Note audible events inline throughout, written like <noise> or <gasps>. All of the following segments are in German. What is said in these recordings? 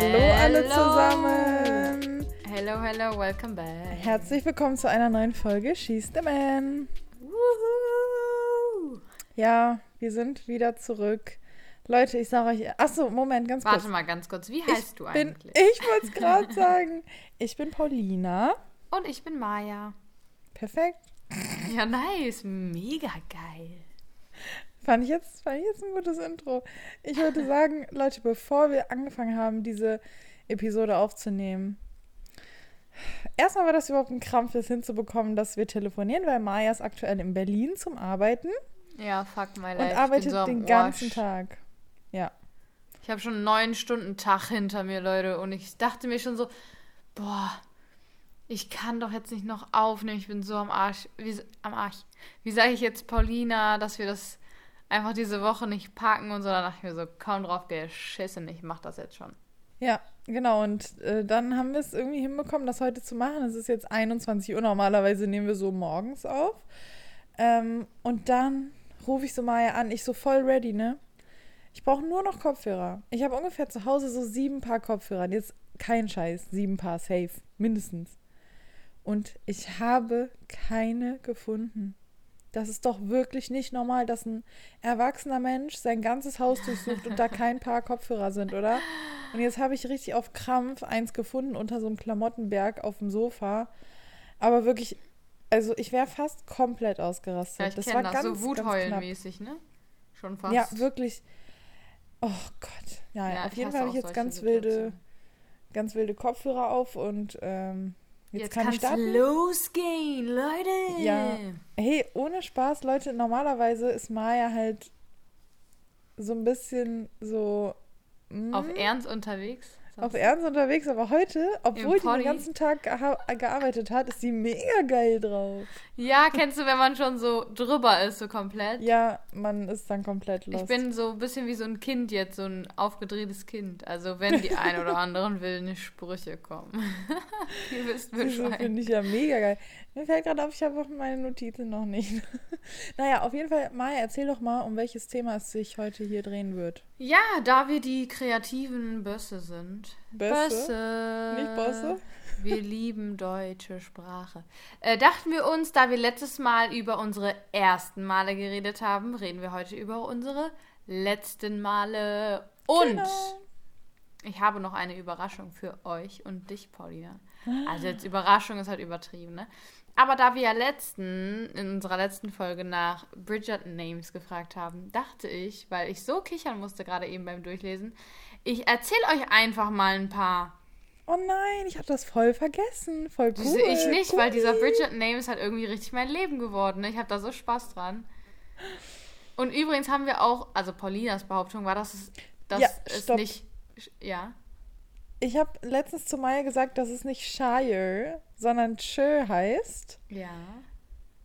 Hallo alle zusammen. Hello, hello, welcome back. Herzlich willkommen zu einer neuen Folge She's the Man. Woohoo. Ja, wir sind wieder zurück. Leute, ich sage euch. Achso, Moment, ganz kurz. Warte mal ganz kurz, wie heißt ich du bin, eigentlich? Ich wollte es gerade sagen. Ich bin Paulina. Und ich bin Maya. Perfekt. Ja, nice. Mega geil. Fand ich, jetzt, fand ich jetzt ein gutes Intro. Ich wollte <laughs> sagen, Leute, bevor wir angefangen haben, diese Episode aufzunehmen, erstmal war das überhaupt ein Krampf, das hinzubekommen, dass wir telefonieren, weil Maya ist aktuell in Berlin zum Arbeiten Ja, fuck my life. und arbeitet bin so den Arsch. ganzen Tag. Ja. Ich habe schon einen neun Stunden Tag hinter mir, Leute. Und ich dachte mir schon so, boah, ich kann doch jetzt nicht noch aufnehmen. Ich bin so am Arsch. Wie, am Arsch. Wie sage ich jetzt Paulina, dass wir das einfach diese Woche nicht packen und so? Dann dachte ich mir so, kaum drauf geschissen. Ich mach das jetzt schon. Ja, genau. Und äh, dann haben wir es irgendwie hinbekommen, das heute zu machen. Es ist jetzt 21 Uhr. Normalerweise nehmen wir so morgens auf. Ähm, und dann rufe ich so Maya an. Ich so voll ready, ne? Ich brauche nur noch Kopfhörer. Ich habe ungefähr zu Hause so sieben Paar Kopfhörer. Jetzt kein Scheiß. Sieben Paar safe. Mindestens. Und ich habe keine gefunden. Das ist doch wirklich nicht normal, dass ein erwachsener Mensch sein ganzes Haus durchsucht und da kein Paar Kopfhörer sind, oder? Und jetzt habe ich richtig auf Krampf eins gefunden unter so einem Klamottenberg auf dem Sofa. Aber wirklich, also ich wäre fast komplett ausgerastet. Ja, ich das war das. ganz, so. Wutheulen-mäßig, ne? Schon fast. Ja, wirklich. Oh Gott. Ja, Ja, auf jeden Fall habe ich jetzt ganz wilde, ganz wilde Kopfhörer auf und ähm, jetzt, Jetzt, kann ich starten. losgehen, Leute. Ja. Hey, ohne Spaß, Leute, normalerweise ist Maya halt so ein bisschen so mm, Auf Ernst unterwegs. Auf Ernst unterwegs, aber heute, obwohl die den ganzen Tag gearbeitet hat, ist sie mega geil drauf. Ja, kennst du, wenn man schon so drüber ist, so komplett? Ja, man ist dann komplett los. Ich bin so ein bisschen wie so ein Kind jetzt, so ein aufgedrehtes Kind. Also wenn die ein oder <laughs> anderen wilden Sprüche kommen. <laughs> Ihr wisst Bescheid. finde ich ja mega geil. Mir fällt gerade auf, ich habe auch meine Notizen noch nicht. <laughs> naja, auf jeden Fall, Maya, erzähl doch mal, um welches Thema es sich heute hier drehen wird. Ja, da wir die kreativen Bösse sind. Bösse? Bösse. Nicht Bosse? <laughs> Wir lieben deutsche Sprache. Äh, dachten wir uns, da wir letztes Mal über unsere ersten Male geredet haben, reden wir heute über unsere letzten Male. Und Genau. ich habe noch eine Überraschung für euch und dich, Paulina. Also jetzt Überraschung ist halt übertrieben, ne? Aber da wir ja letzten, in unserer letzten Folge nach Bridgerton Names gefragt haben, dachte ich, weil ich so kichern musste gerade eben beim Durchlesen, ich erzähle euch einfach mal ein paar. Oh nein, ich hatte das voll vergessen. Voll cool. Diese ich nicht, weil dieser cool. Bridgerton Name ist halt irgendwie richtig mein Leben geworden. Ne? Ich habe da so Spaß dran. Und übrigens haben wir auch, also Paulinas Behauptung war, dass es, dass Ja, es stopp. nicht, ja. Ich habe letztens zu Maya gesagt, dass es nicht Shire, sondern Shire heißt, Ja.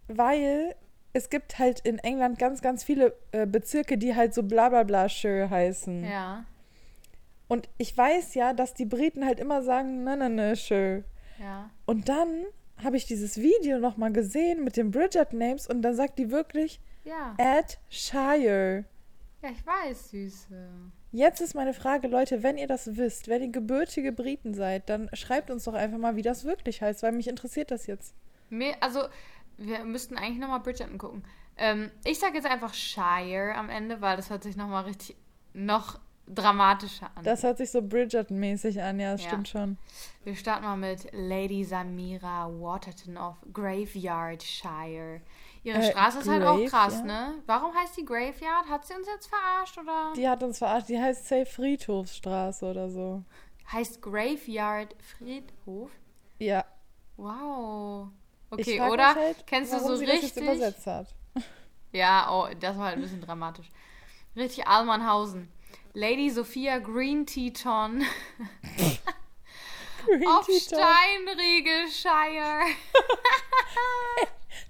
weil es gibt halt in England ganz, ganz viele äh, Bezirke, die halt so bla bla bla Shire heißen. Ja. Und ich weiß ja, dass die Briten halt immer sagen, ne, ne, ne, Shire. Ja. Und dann habe ich dieses Video nochmal gesehen mit den Bridget Names und dann sagt die wirklich Ja. Add Shire. Ja, ich weiß, Süße. Jetzt ist meine Frage, Leute, wenn ihr das wisst, wenn ihr gebürtige Briten seid, dann schreibt uns doch einfach mal, wie das wirklich heißt, weil mich interessiert das jetzt. Mir, also, wir müssten eigentlich nochmal Bridgerton gucken. Ähm, ich sage jetzt einfach Shire am Ende, weil das hört sich nochmal richtig, noch dramatischer an. Das hört sich so Bridgerton-mäßig an, ja, das Ja. stimmt schon. Wir starten mal mit Lady Samira Waterton of Graveyardshire. Ihre Äh, Straße ist halt auch krass, Graveyard? ne? Warum heißt die Graveyard? Hat sie uns jetzt verarscht oder? Die hat uns verarscht, die heißt Safe Friedhofsstraße oder so. Heißt Graveyard Friedhof? Ja. Wow. Okay, oder? halt, Kennst du so sie das richtig? übersetzt hat. <laughs> Ja, oh, das war halt ein bisschen dramatisch. Richtig Almanhausen. Lady Sophia Green Teton <laughs> Green of Tea Talk. Steinriegelshire.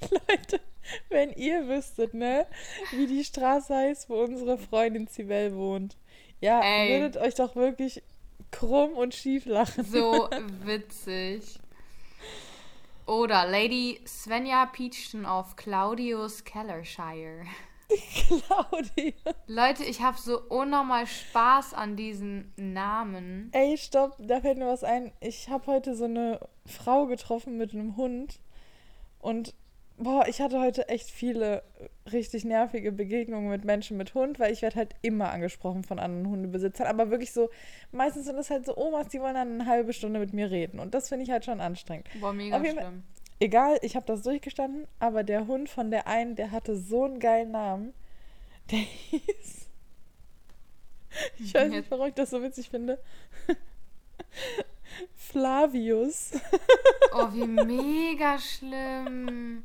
<laughs> Leute, wenn ihr wüsstet, ne, wie die Straße heißt, wo unsere Freundin Sibel wohnt. Ja, Ey. würdet euch doch wirklich krumm und schief lachen. So <laughs> witzig. Oder Lady Svenja Peachton of Claudius Kellershire. Claudia. Leute, ich habe so unnormal Spaß an diesen Namen. Ey, stopp, da fällt mir was ein. Ich habe heute so eine Frau getroffen mit einem Hund und boah, ich hatte heute echt viele richtig nervige Begegnungen mit Menschen mit Hund, weil ich werde halt immer angesprochen von anderen Hundebesitzern, aber wirklich so, meistens sind es halt so Omas, die wollen dann eine halbe Stunde mit mir reden und das finde ich halt schon anstrengend. Boah, mega schlimm. Egal, ich habe das durchgestanden, aber der Hund von der einen, der hatte so einen geilen Namen. Der hieß. <laughs> Ich weiß nicht, warum ich das so witzig finde. <laughs> Flavius. Oh, wie <laughs> mega schlimm.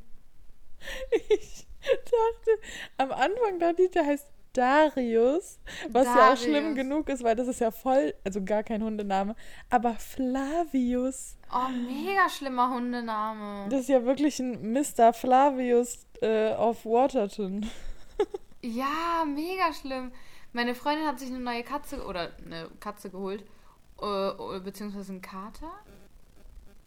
Ich dachte, am Anfang dachte ich, der heißt Darius, was ja auch schlimm Darius. genug ist, weil das ist ja voll, also gar kein Hundename. Aber Flavius, Oh, mega schlimmer Hundename. das ist ja wirklich ein Mr. Flavius äh, auf Waterton. <laughs> Ja, mega schlimm. Meine Freundin hat sich eine neue Katze oder eine Katze geholt. Äh, beziehungsweise einen Kater.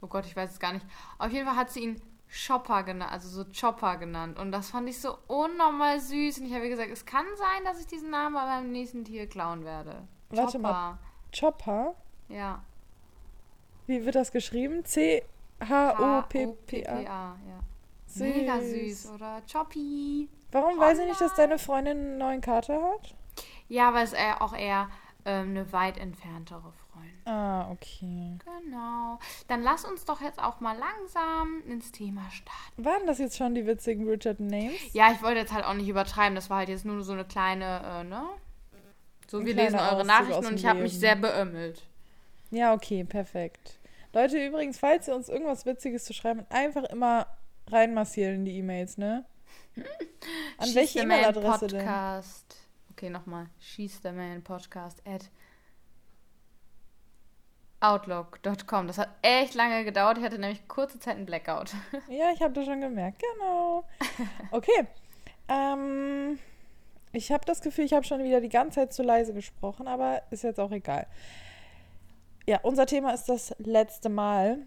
Oh Gott, ich weiß es gar nicht. Auf jeden Fall hat sie ihn Chopper genannt, also so Chopper genannt. Und das fand ich so unnormal süß. Und ich habe gesagt, es kann sein, dass ich diesen Namen bei meinem nächsten Tier klauen werde. Warte Chopper. mal. Chopper? Ja. Wie wird das geschrieben? C-H-O-P-P-A. ja. Mega süß, oder? Choppy. Warum weiß ich nicht, dass deine Freundin einen neuen Kater hat? Ja, weil es eher auch eher ähm, eine weit entferntere Freundin. Ah, okay. Genau. Dann lass uns doch jetzt auch mal langsam ins Thema starten. Waren das jetzt schon die witzigen Bridgerton Names? Ja, ich wollte jetzt halt auch nicht übertreiben. Das war halt jetzt nur so eine kleine, äh, ne? So, Ein wir lesen eure Auszug Nachrichten und ich habe mich sehr beömmelt. Ja, okay, perfekt. Leute, übrigens, falls ihr uns irgendwas Witziges zu schreiben, einfach immer reinmassieren in die E-Mails, ne? <laughs> An welche E-Mail-Adresse denn? Podcast. Okay, nochmal. Schieß the Man Podcast at outlook.com. Das hat echt lange gedauert. Ich hatte nämlich kurze Zeit einen Blackout. <laughs> Ja, ich habe das schon gemerkt, genau. <laughs> Okay. ähm, ich habe das Gefühl, ich habe schon wieder die ganze Zeit zu leise gesprochen, aber ist jetzt auch egal. Ja, unser Thema ist das letzte Mal.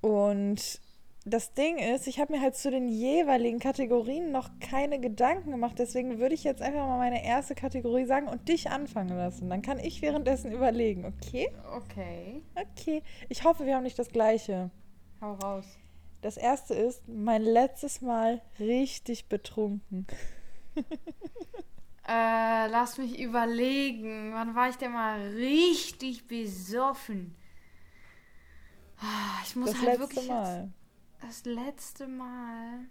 Und das Ding ist, ich habe mir halt zu den jeweiligen Kategorien noch keine Gedanken gemacht. Deswegen würde ich jetzt einfach mal meine erste Kategorie sagen und dich anfangen lassen. Dann kann ich währenddessen überlegen, okay? Okay. Okay. Ich hoffe, wir haben nicht das gleiche. Hau raus. Das erste ist mein letztes Mal richtig betrunken. <laughs> Äh, lass mich überlegen. Wann war ich denn mal richtig besoffen? Ah, Ich muss Das halt letzte wirklich Mal. Das letzte Mal.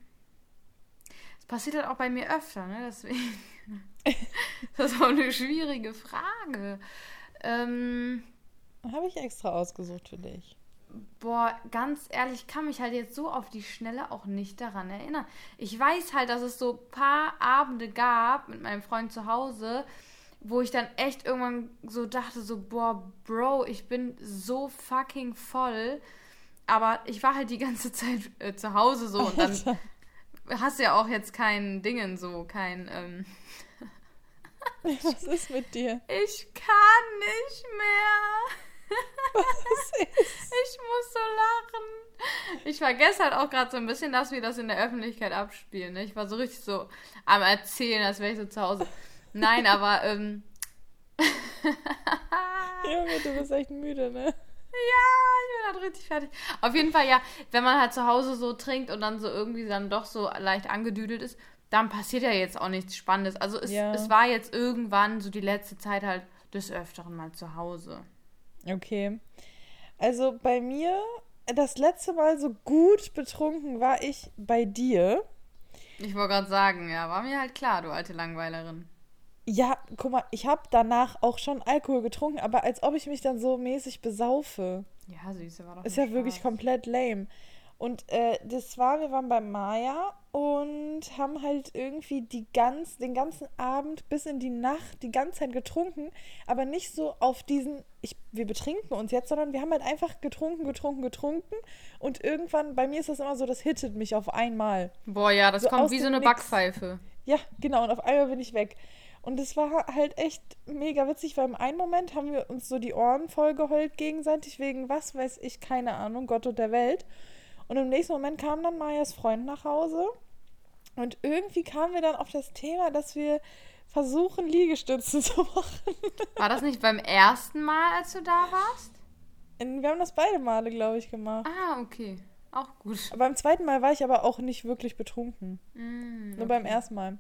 Das passiert halt auch bei mir öfter, ne? Deswegen. <laughs> das ist auch eine schwierige Frage. Ähm, Habe ich extra ausgesucht für dich. Boah, ganz ehrlich, ich kann mich halt jetzt so auf die Schnelle auch nicht daran erinnern. Ich weiß halt, dass es so ein paar Abende gab mit meinem Freund zu Hause, wo ich dann echt irgendwann so dachte, so, boah, Bro, ich bin so fucking voll. Aber ich war halt die ganze <laughs> Zeit äh, zu Hause so und dann Alter, hast du ja auch jetzt kein Dingen so, kein, ähm, <laughs> was ist mit dir? ich kann nicht mehr. <laughs> Was ist? Ich muss so lachen. Ich vergesse halt auch gerade so ein bisschen, dass wir das in der Öffentlichkeit abspielen. Ne? Ich war so richtig so am Erzählen, als wäre ich so zu Hause. Nein, aber ähm, Junge, du bist echt müde, ne? Ja, ich bin halt richtig fertig. Auf jeden Fall, ja, wenn man halt zu Hause so trinkt und dann so irgendwie dann doch so leicht angedüdelt ist, dann passiert ja jetzt auch nichts Spannendes. Also es, Ja. es war jetzt irgendwann so die letzte Zeit halt des Öfteren mal zu Hause. Okay. Also bei mir, das letzte Mal so gut betrunken war ich bei dir. Ich wollte gerade sagen, ja, war mir halt klar, du alte Langweilerin. Ja, guck mal, ich habe danach auch schon Alkohol getrunken, aber als ob ich mich dann so mäßig besaufe. Ja, Süße war doch Ist ja wirklich Spaß. komplett lame. Und äh, das war, wir waren bei Maya und haben halt irgendwie die ganz, den ganzen Abend bis in die Nacht die ganze Zeit getrunken, aber nicht so auf diesen, ich, wir betrinken uns jetzt, sondern wir haben halt einfach getrunken, getrunken, getrunken und irgendwann, bei mir ist das immer so, das hittet mich auf einmal. Boah, ja, das So kommt wie so eine Nix. Backpfeife. Ja, genau, und auf einmal bin ich weg. Und es war halt echt mega witzig, weil im einen Moment haben wir uns so die Ohren voll geheult gegenseitig wegen was weiß ich, keine Ahnung, Gott und der Welt. Und im nächsten Moment kam dann Mayas Freund nach Hause Und irgendwie kamen wir dann auf das Thema, dass wir versuchen, Liegestützen <laughs> zu machen. War das nicht beim ersten Mal, als du da warst? Wir haben das beide Male, glaube ich, gemacht. Ah, okay. Auch gut. Beim zweiten Mal war ich aber auch nicht wirklich betrunken. Mm, Nur beim ersten Mal.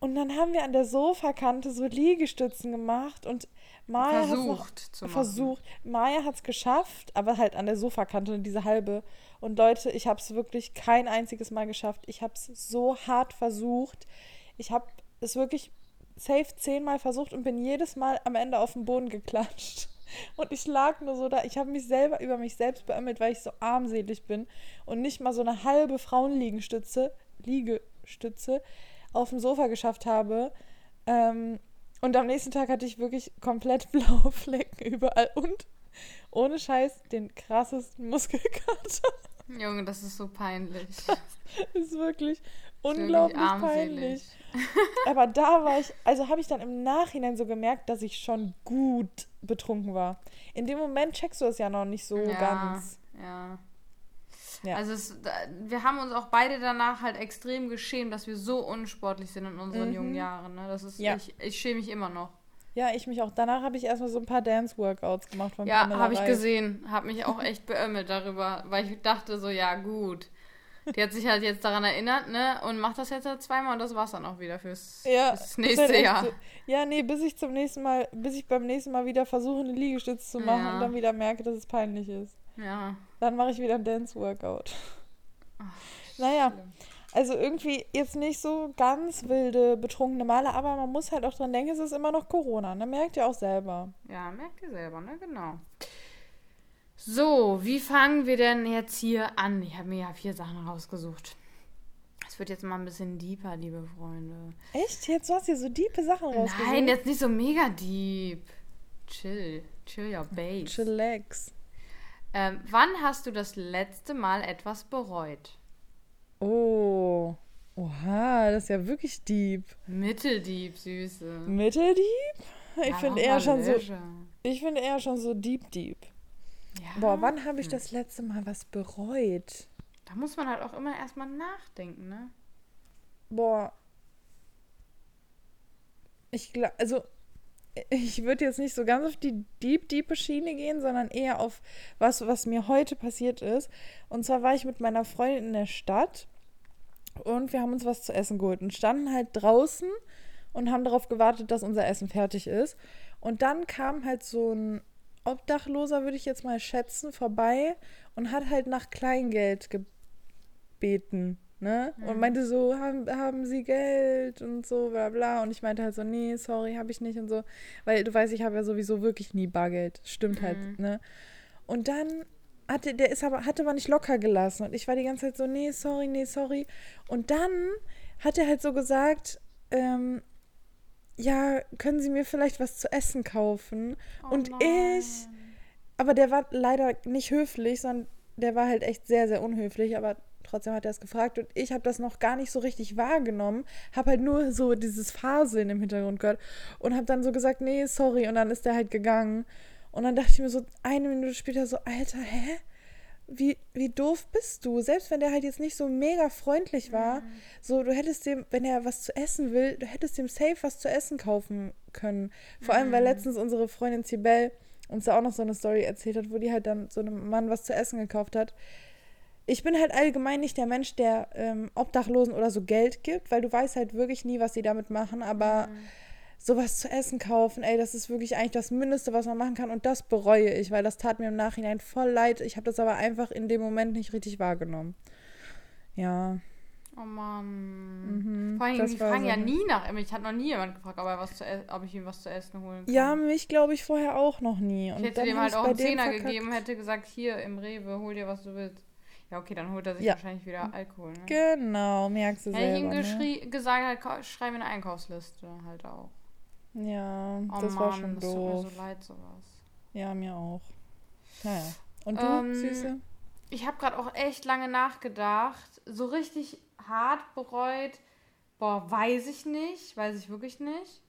Und dann haben wir an der Sofakante so Liegestützen gemacht und Maya hat's noch Versucht zu machen. versucht. Maya hat es geschafft, aber halt an der Sofakante, diese halbe. Und Leute, ich habe es wirklich kein einziges Mal geschafft. Ich habe es so hart versucht. Ich habe es wirklich safe zehnmal versucht und bin jedes Mal am Ende auf den Boden geklatscht. <laughs> Und ich lag nur so da. Ich habe mich selber über mich selbst beömmelt, weil ich so armselig bin und nicht mal so eine halbe Frauenliegestütze, Liegestütze auf dem Sofa geschafft habe. Ähm, und am nächsten Tag hatte ich wirklich komplett <laughs> blaue Flecken überall und ohne Scheiß den krassesten Muskelkater. Junge, das ist so peinlich. <laughs> Das ist wirklich Das ist unglaublich wirklich peinlich. Aber da war ich, also habe ich dann im Nachhinein so gemerkt, dass ich schon gut betrunken war. In dem Moment checkst du es ja noch nicht so ja, ganz. Ja. Ja. Also es, wir haben uns auch beide danach halt extrem geschämt, dass wir so unsportlich sind in unseren Mhm. jungen Jahren. Ne? Das ist, Ja. ich, ich schäme mich immer noch. Ja, ich mich auch. Danach habe ich erstmal so ein paar Dance-Workouts gemacht von Ja, habe ich gesehen. Habe mich auch echt beömmelt darüber, weil ich dachte so, ja gut. Die hat sich halt jetzt daran erinnert, ne? Und macht das jetzt halt zweimal und das war's dann auch wieder fürs, Ja, fürs nächste halt Jahr. So, ja, nee, bis ich zum nächsten Mal, bis ich beim nächsten Mal wieder versuche, eine Liegestütze zu machen Ja. und dann wieder merke, dass es peinlich ist. Ja. Dann mache ich wieder ein Dance-Workout. Naja, schlimm. also irgendwie jetzt nicht so ganz wilde, betrunkene Male, aber man muss halt auch dran denken, es ist immer noch Corona, ne? Merkt ihr auch selber. Ja, merkt ihr selber, ne? Genau. So, wie fangen wir denn jetzt hier an? Ich habe mir ja vier Sachen rausgesucht. Es wird jetzt mal ein bisschen deeper, liebe Freunde. Echt? Jetzt hast du hier so diepe Sachen rausgesucht? Nein, jetzt nicht so mega deep. Chill. Chill your base. Chillax. Ähm, wann hast du das letzte Mal etwas bereut? Oh. Oha, das ist ja wirklich deep. Mitteldeep, Süße. Mitteldeep? Ich Ja, finde eher schon so. Ich finde eher schon so deep deep. Ja, Boah, wann habe ich das letzte Mal was bereut? da muss man halt auch immer erstmal nachdenken, ne? Boah. Ich glaube, also ich würde jetzt nicht so ganz auf die deep, diepe Schiene gehen, sondern eher auf was, was mir heute passiert ist. Und zwar war ich mit meiner Freundin in der Stadt und wir haben uns was zu essen geholt und standen halt draußen und haben darauf gewartet, dass unser Essen fertig ist. Und dann kam halt so ein Obdachloser, würde ich jetzt mal schätzen, vorbei und hat halt nach Kleingeld gebeten. Ne? Und meinte so, haben, haben Sie Geld und so, bla bla. Und ich meinte halt so, nee, sorry, habe ich nicht und so. Weil du weißt, ich habe ja sowieso wirklich nie Bargeld. Stimmt halt, ne? Und dann hatte, der ist aber, hatte aber nicht locker gelassen. Und ich war die ganze Zeit so, nee, sorry, nee, sorry. Und dann hat er halt so gesagt, ähm, ja, können Sie mir vielleicht was zu essen kaufen? Oh und nein. ich, aber der war leider nicht höflich, sondern der war halt echt sehr, sehr unhöflich, aber trotzdem hat er es gefragt und ich habe das noch gar nicht so richtig wahrgenommen, habe halt nur so dieses Faseln im Hintergrund gehört und habe dann so gesagt, nee, sorry und dann ist der halt gegangen und dann dachte ich mir so eine Minute später so, Alter, hä? Wie, wie doof bist du? Selbst wenn der halt jetzt nicht so mega freundlich war, so du hättest dem, wenn er was zu essen will, du hättest dem safe was zu essen kaufen können. Vor allem, weil letztens unsere Freundin Cibel uns da auch noch so eine Story erzählt hat, wo die halt dann so einem Mann was zu essen gekauft hat. Ich bin halt allgemein nicht der Mensch, der ähm, Obdachlosen oder so Geld gibt, weil du weißt halt wirklich nie, was sie damit machen, aber sowas zu essen kaufen, ey, das ist wirklich eigentlich das Mindeste, was man machen kann und das bereue ich, weil das tat mir im Nachhinein voll leid. Ich habe das aber einfach in dem Moment nicht richtig wahrgenommen. Ja. Oh Mann. Mhm, Vor allem, die fragen so ja nie nach. Mich hat noch nie jemand gefragt, ob, er was zu e- ob ich ihm was zu essen holen kann. Ja, mich glaube ich vorher auch noch nie. Und ich hätte dem halt auch einen Zehner verkackt. gegeben, hätte gesagt, hier im Rewe, hol dir, was du willst. Ja, okay, dann holt er sich Ja. wahrscheinlich wieder Alkohol. Ne? Genau, merkst du Hätte ich ihm selber. Ne? gesagt, halt, ka- schreib mir eine Einkaufsliste halt auch. Ja, Oh das Mann, war schon das tut doof. mir so leid, sowas. Ja, mir auch. Naja. Und du, Ähm, Süße? Ich habe gerade auch echt lange nachgedacht. So richtig hart bereut, boah, weiß ich nicht, weiß ich wirklich nicht.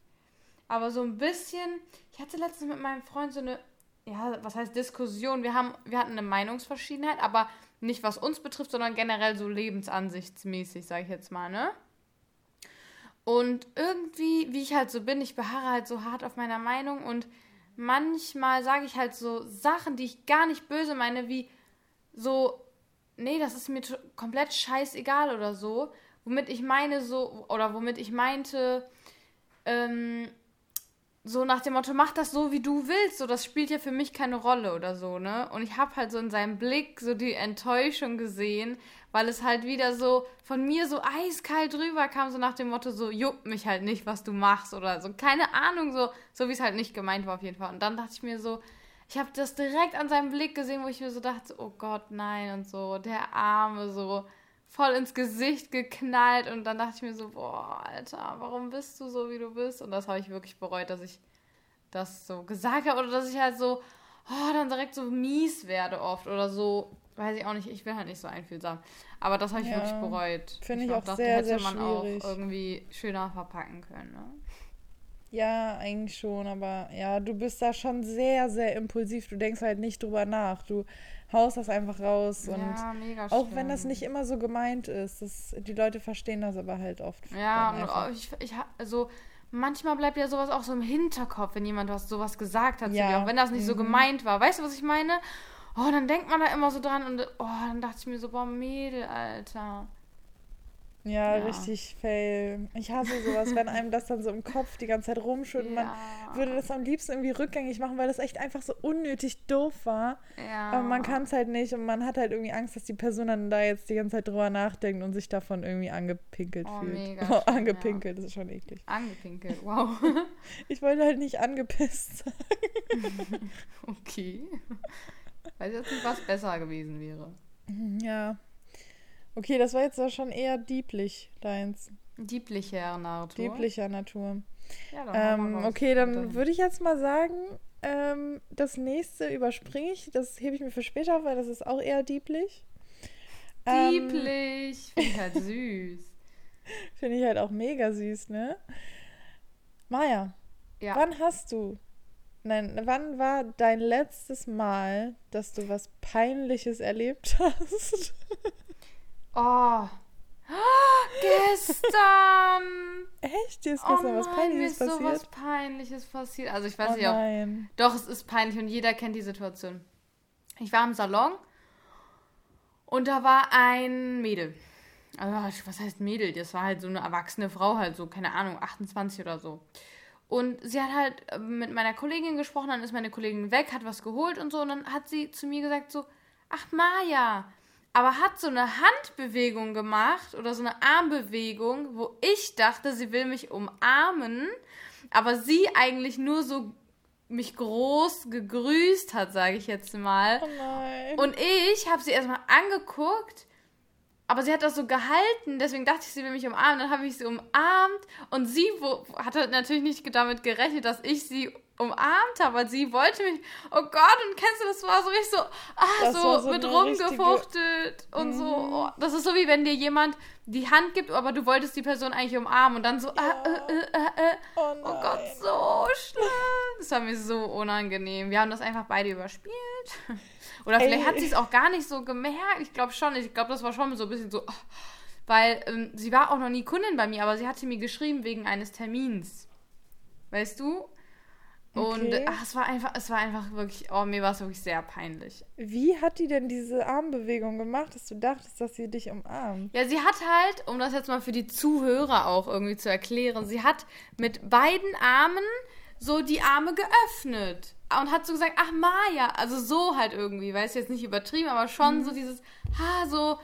Aber so ein bisschen, ich hatte letztens mit meinem Freund so eine, ja, was heißt Diskussion? Wir haben, wir hatten eine Meinungsverschiedenheit, aber nicht was uns betrifft, sondern generell so lebensansichtsmäßig, sage ich jetzt mal, ne? Und irgendwie, wie ich halt so bin, ich beharre halt so hart auf meiner Meinung und manchmal sage ich halt so Sachen, die ich gar nicht böse meine, wie so, nee, das ist mir komplett scheißegal oder so, womit ich meine so, oder womit ich meinte, ähm, so nach dem Motto, mach das so, wie du willst, so, das spielt ja für mich keine Rolle oder so, ne? Und ich habe halt so in seinem Blick so die Enttäuschung gesehen, weil es halt wieder so von mir so eiskalt drüber kam, so nach dem Motto, so, juckt mich halt nicht, was du machst oder so, keine Ahnung, so, so wie es halt nicht gemeint war auf jeden Fall. Und dann dachte ich mir so, ich habe das direkt an seinem Blick gesehen, wo ich mir so dachte, oh Gott, nein und so, der Arme, so, voll ins Gesicht geknallt und dann dachte ich mir so, boah, Alter, warum bist du so, wie du bist? Und das habe ich wirklich bereut, dass ich das so gesagt habe oder dass ich halt so, oh, dann direkt so mies werde oft oder so, weiß ich auch nicht, ich will halt nicht so einfühlsam. Aber das habe ich ja, wirklich bereut. Finde ich, ich, auch dachte, sehr, hätte sehr man schwierig. auch irgendwie schöner verpacken können, ne? Ja, eigentlich schon, aber ja, du bist da schon sehr, sehr impulsiv. Du denkst halt nicht drüber nach. Du haust das einfach raus. Und ja, mega auch schlimm. wenn das nicht immer so gemeint ist, das, die Leute verstehen das aber halt oft. Ja, und ich, ich, also manchmal bleibt ja sowas auch so im Hinterkopf, wenn jemand was sowas gesagt hat, ja. auch wenn das nicht mhm. so gemeint war. Weißt du, was ich meine? Oh, dann denkt man da immer so dran und oh, dann dachte ich mir so, boah, Mädel, Alter. Ja, ja, richtig fail. Ich hasse sowas, wenn einem das dann so im Kopf die ganze Zeit rumschüttet. Ja. Man würde das am liebsten irgendwie rückgängig machen, weil das echt einfach so unnötig doof war. Ja. Aber man kann es halt nicht und man hat halt irgendwie Angst, dass die Person dann da jetzt die ganze Zeit drüber nachdenkt und sich davon irgendwie angepinkelt oh, fühlt. Mega <laughs> oh, schön, angepinkelt, das ist schon eklig. Angepinkelt, wow. <laughs> ich wollte halt nicht angepisst sagen. <laughs> okay. Weiß jetzt nicht, was besser gewesen wäre. Ja. Okay, das war jetzt schon eher dieblich, deins. Dieblicher Natur. Dieblicher Natur. Ja, dann ähm, okay, dann würde ich jetzt mal sagen, ähm, das nächste überspringe ich. Das hebe ich mir für später auf, weil das ist auch eher dieblich. Dieblich! Ähm, Finde ich halt <laughs> süß. Finde ich halt auch mega süß, ne? Maja, ja. wann hast du, nein, wann war dein letztes Mal, dass du was Peinliches erlebt <laughs> hast? <gasps> Oh. Gestern! Echt? Dir ist gestern oh was Peinliches mir ist passiert? so was Peinliches passiert. Also ich weiß oh nicht, ob... Nein. Doch, es ist peinlich und jeder kennt die Situation. Ich war im Salon und da war ein Mädel. Also, was heißt Mädel? Das war halt so eine erwachsene Frau, halt so, keine Ahnung, 28 oder so. Und sie hat halt äh, mit meiner Kollegin gesprochen, dann ist meine Kollegin weg, hat was geholt und so. Und dann hat sie zu mir gesagt so, ach Maja, aber hat so eine Handbewegung gemacht oder so eine Armbewegung, wo ich dachte, sie will mich umarmen, aber sie eigentlich nur so mich groß gegrüßt hat, sage ich jetzt mal. Oh nein. Und ich habe sie erstmal angeguckt, aber sie hat das so gehalten, deswegen dachte ich, sie will mich umarmen. Dann habe ich sie umarmt und sie hatte natürlich nicht damit gerechnet, dass ich sie umarmt habe, weil sie wollte mich, oh Gott, und kennst du, das war so richtig so, ah, so, so, mit rumgefuchtelt und mhm. so. Oh, das ist so, wie wenn dir jemand die Hand gibt, aber du wolltest die Person eigentlich umarmen und dann so, ja. äh, äh, äh, oh, oh, Gott, so schlimm. Das war mir so unangenehm. Wir haben das einfach beide überspielt. <laughs> Oder vielleicht Ey. hat sie es auch gar nicht so gemerkt. Ich glaube schon, ich glaube, das war schon so ein bisschen so, oh, weil ähm, sie war auch noch nie Kundin bei mir, aber sie hatte mir geschrieben wegen eines Termins. Weißt du? Und okay. ach, es war einfach, es war einfach wirklich, oh, mir war es wirklich sehr peinlich. Wie hat die denn diese Armbewegung gemacht, dass du dachtest, dass sie dich umarmt? Ja, sie hat halt, um das jetzt mal für die Zuhörer auch irgendwie zu erklären, sie hat mit beiden Armen so die Arme geöffnet und hat so gesagt, ach Maja, also so halt irgendwie, weiß jetzt nicht übertrieben, aber schon mhm. so dieses, ha, so,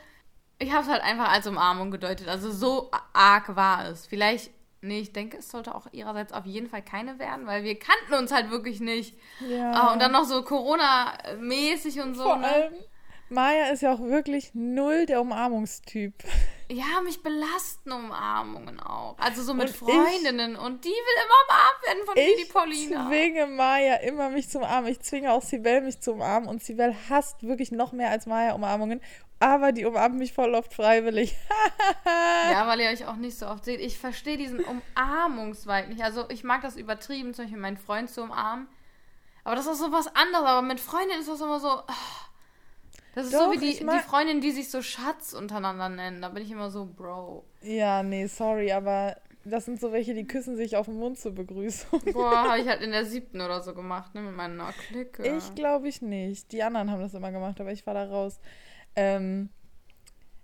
ich habe es halt einfach als Umarmung gedeutet, also so arg war es. Vielleicht Nee, ich denke, es sollte auch ihrerseits auf jeden Fall keine werden, weil wir kannten uns halt wirklich nicht. Ja. Uh, und dann noch so Corona-mäßig und so. Vor ne? allem, Maya ist ja auch wirklich null der Umarmungstyp. Ja, mich belasten Umarmungen auch. Also so mit und Freundinnen. Ich, und die will immer umarmt werden von mir, die Paulina. Ich zwinge Maya immer, mich zu umarmen. Ich zwinge auch Sibel, mich zu umarmen. Und Sibel hasst wirklich noch mehr als Maya Umarmungen aber die umarmt mich voll oft freiwillig. <laughs> ja, weil ihr euch auch nicht so oft seht. Ich verstehe diesen Umarmungsweit nicht. Also ich mag das übertrieben, zum Beispiel meinen Freund zu umarmen. Aber das ist so was anderes. Aber mit Freundin ist das immer so. Oh, Das ist Doch, so wie die, die Freundin, die sich so Schatz untereinander nennen. Da bin ich immer so, Bro. Ja, nee, sorry, aber das sind so welche, die küssen sich auf den Mund zur Begrüßung. Boah, habe ich <laughs> halt in der siebten oder so gemacht, ne? Mit meiner Clique. Ich glaube ich nicht. Die anderen haben das immer gemacht, aber ich war da raus. Ähm,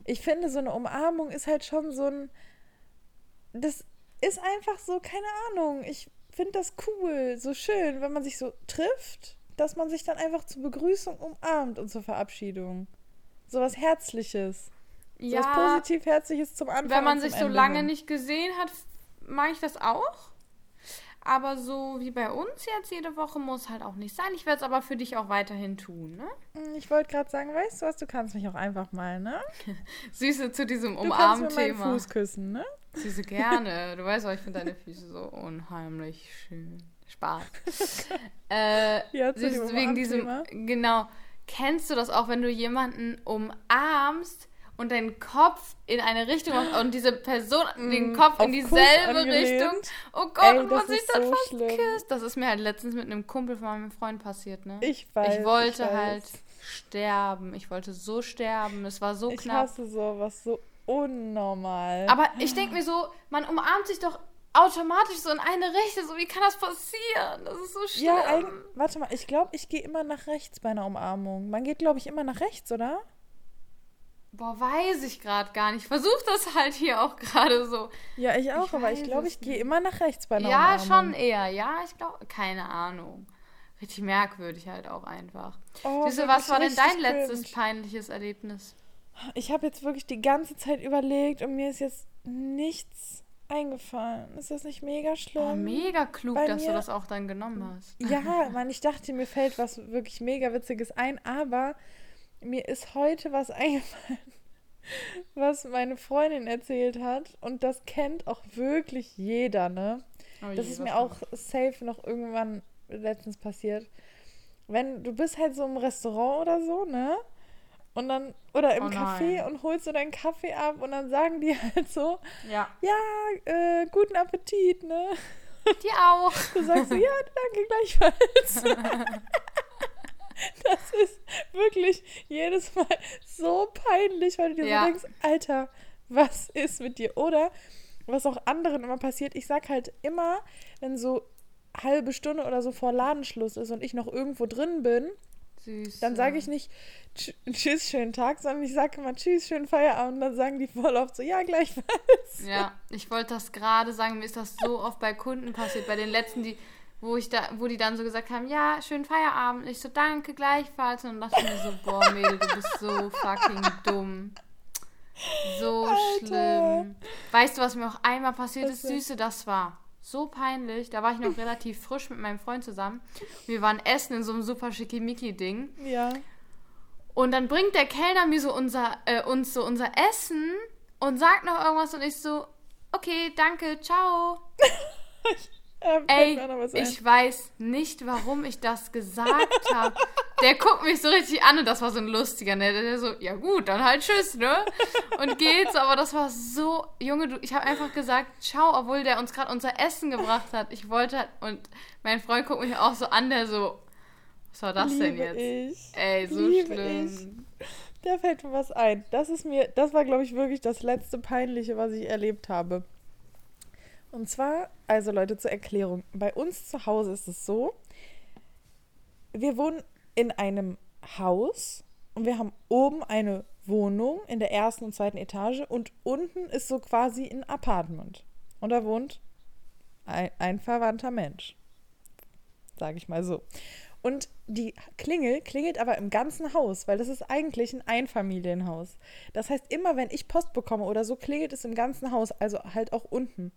ich finde, so eine Umarmung ist halt schon so ein. Das ist einfach so, keine Ahnung. Ich finde das cool, so schön, wenn man sich so trifft, dass man sich dann einfach zur Begrüßung umarmt und zur Verabschiedung. So was Herzliches. So was ja, positiv Herzliches zum Anfang. wenn man sich so Ende lange hin. nicht gesehen hat, mag ich das auch. Aber so wie bei uns jetzt jede Woche muss halt auch nicht sein. Ich werde es aber für dich auch weiterhin tun, ne? Hm, Ich wollte gerade sagen, weißt du was, du kannst mich auch einfach mal, ne? <laughs> Süße zu diesem Du kannst mir meinen. Fuß küssen, ne? Süße gerne. Du weißt auch, ich finde deine Füße so unheimlich schön. Spaß. <laughs> äh, Ja, zu dem süß, wegen diesem, genau. Kennst du das auch, wenn du jemanden umarmst und deinen Kopf in eine Richtung machst und diese Person den Mm, Kopf auf in dieselbe. Richtung? Oh Gott, Ey, und man das sich ist dann so fast schlimm. küsst. Das ist mir halt letztens mit einem Kumpel von meinem Freund passiert, ne? Ich weiß. ich wollte weiß. halt sterben. Ich wollte so sterben. Es war so Ich knapp. hasse sowas so unnormal. Aber ich denke mir so, man umarmt sich doch automatisch so in eine Richtung. So, wie kann das passieren? Das ist so schlimm. ja, warte mal, ich glaube, ich gehe immer nach rechts bei einer Umarmung. Man geht, glaube ich, immer nach rechts, oder? Boah, weiß ich gerade gar nicht. Versuch das halt hier auch gerade so. Ja, ich auch, Ich aber ich glaube, ich gehe immer nach rechts bei einer Ja, Umarmung. schon eher. Ja, ich glaube, keine Ahnung. Richtig merkwürdig halt auch einfach. Oh, Süße, was war denn dein letztes cringe. peinliches Erlebnis? Ich habe jetzt wirklich die ganze Zeit überlegt und mir ist jetzt nichts eingefallen. Ist das nicht mega schlimm? Oh, mega klug, bei dass du mir- das auch dann genommen hast. Ja, <laughs> Mann, ich dachte, mir fällt was wirklich mega Witziges ein, aber mir ist heute was <laughs> eingefallen, was meine Freundin erzählt hat. Und das kennt auch wirklich jeder, ne? Oh Das je, ist mir auch safe noch irgendwann letztens passiert. Wenn du bist halt so im Restaurant oder so, ne? Und dann, oder im Oh Café und holst du deinen Kaffee ab und dann sagen die <laughs> halt so, Ja, ja, äh, guten Appetit, ne? die auch. Du sagst so, ja, danke gleichfalls. <laughs> <laughs> das ist wirklich jedes Mal so peinlich, weil du dir Ja. so denkst, Alter, was ist mit dir? Oder was auch anderen immer passiert, ich sag halt immer, wenn so halbe Stunde oder so vor Ladenschluss ist und ich noch irgendwo drin bin, Süß. dann sage ich nicht tsch- Tschüss, schönen Tag, sondern ich sage immer Tschüss, schönen Feierabend. Dann sagen die voll oft so, ja, gleichfalls. Ja, ich wollte das gerade sagen, mir ist das so oft bei Kunden passiert, bei den letzten, die, wo ich da, wo die dann so gesagt haben, ja, schönen Feierabend. Ich so, danke, gleichfalls. Und dann dachte ich mir so, boah, Mädel, du bist so fucking dumm. So Alter. schlimm. Weißt du, was mir auch einmal passiert ist? Süße, das war so peinlich. Da war ich noch relativ frisch mit meinem Freund zusammen. Wir waren essen in so einem super schickimicki-Ding. Ja. Und dann bringt der Kellner mir so unser, äh, uns so unser Essen und sagt noch irgendwas und ich so, okay, danke, ciao. <laughs> Ähm, Ey, ich weiß nicht, warum ich das gesagt habe. Der guckt mich so richtig an und das war so ein lustiger, ne? Der so, ja gut, dann halt tschüss, ne? Und geht so, aber das war so, Junge, du, ich habe einfach gesagt, ciao, obwohl der uns gerade unser Essen gebracht hat. Ich wollte halt, und mein Freund guckt mich auch so an, der so, was war das denn Liebe jetzt? Ich. Ey, so Liebe schlimm. Da fällt mir was ein. Das ist mir, das war, glaube ich, wirklich das letzte Peinliche, was ich erlebt habe. Und zwar, also Leute, zur Erklärung. Bei uns zu Hause ist es so, wir wohnen in einem Haus und wir haben oben eine Wohnung in der ersten und zweiten Etage und unten ist so quasi ein Apartment. Und da wohnt ein, ein verwandter Mensch. Sage ich mal so. Und die Klingel klingelt aber im ganzen Haus, weil das ist eigentlich ein Einfamilienhaus. Das heißt, immer wenn ich Post bekomme oder so, klingelt es im ganzen Haus, also halt auch unten.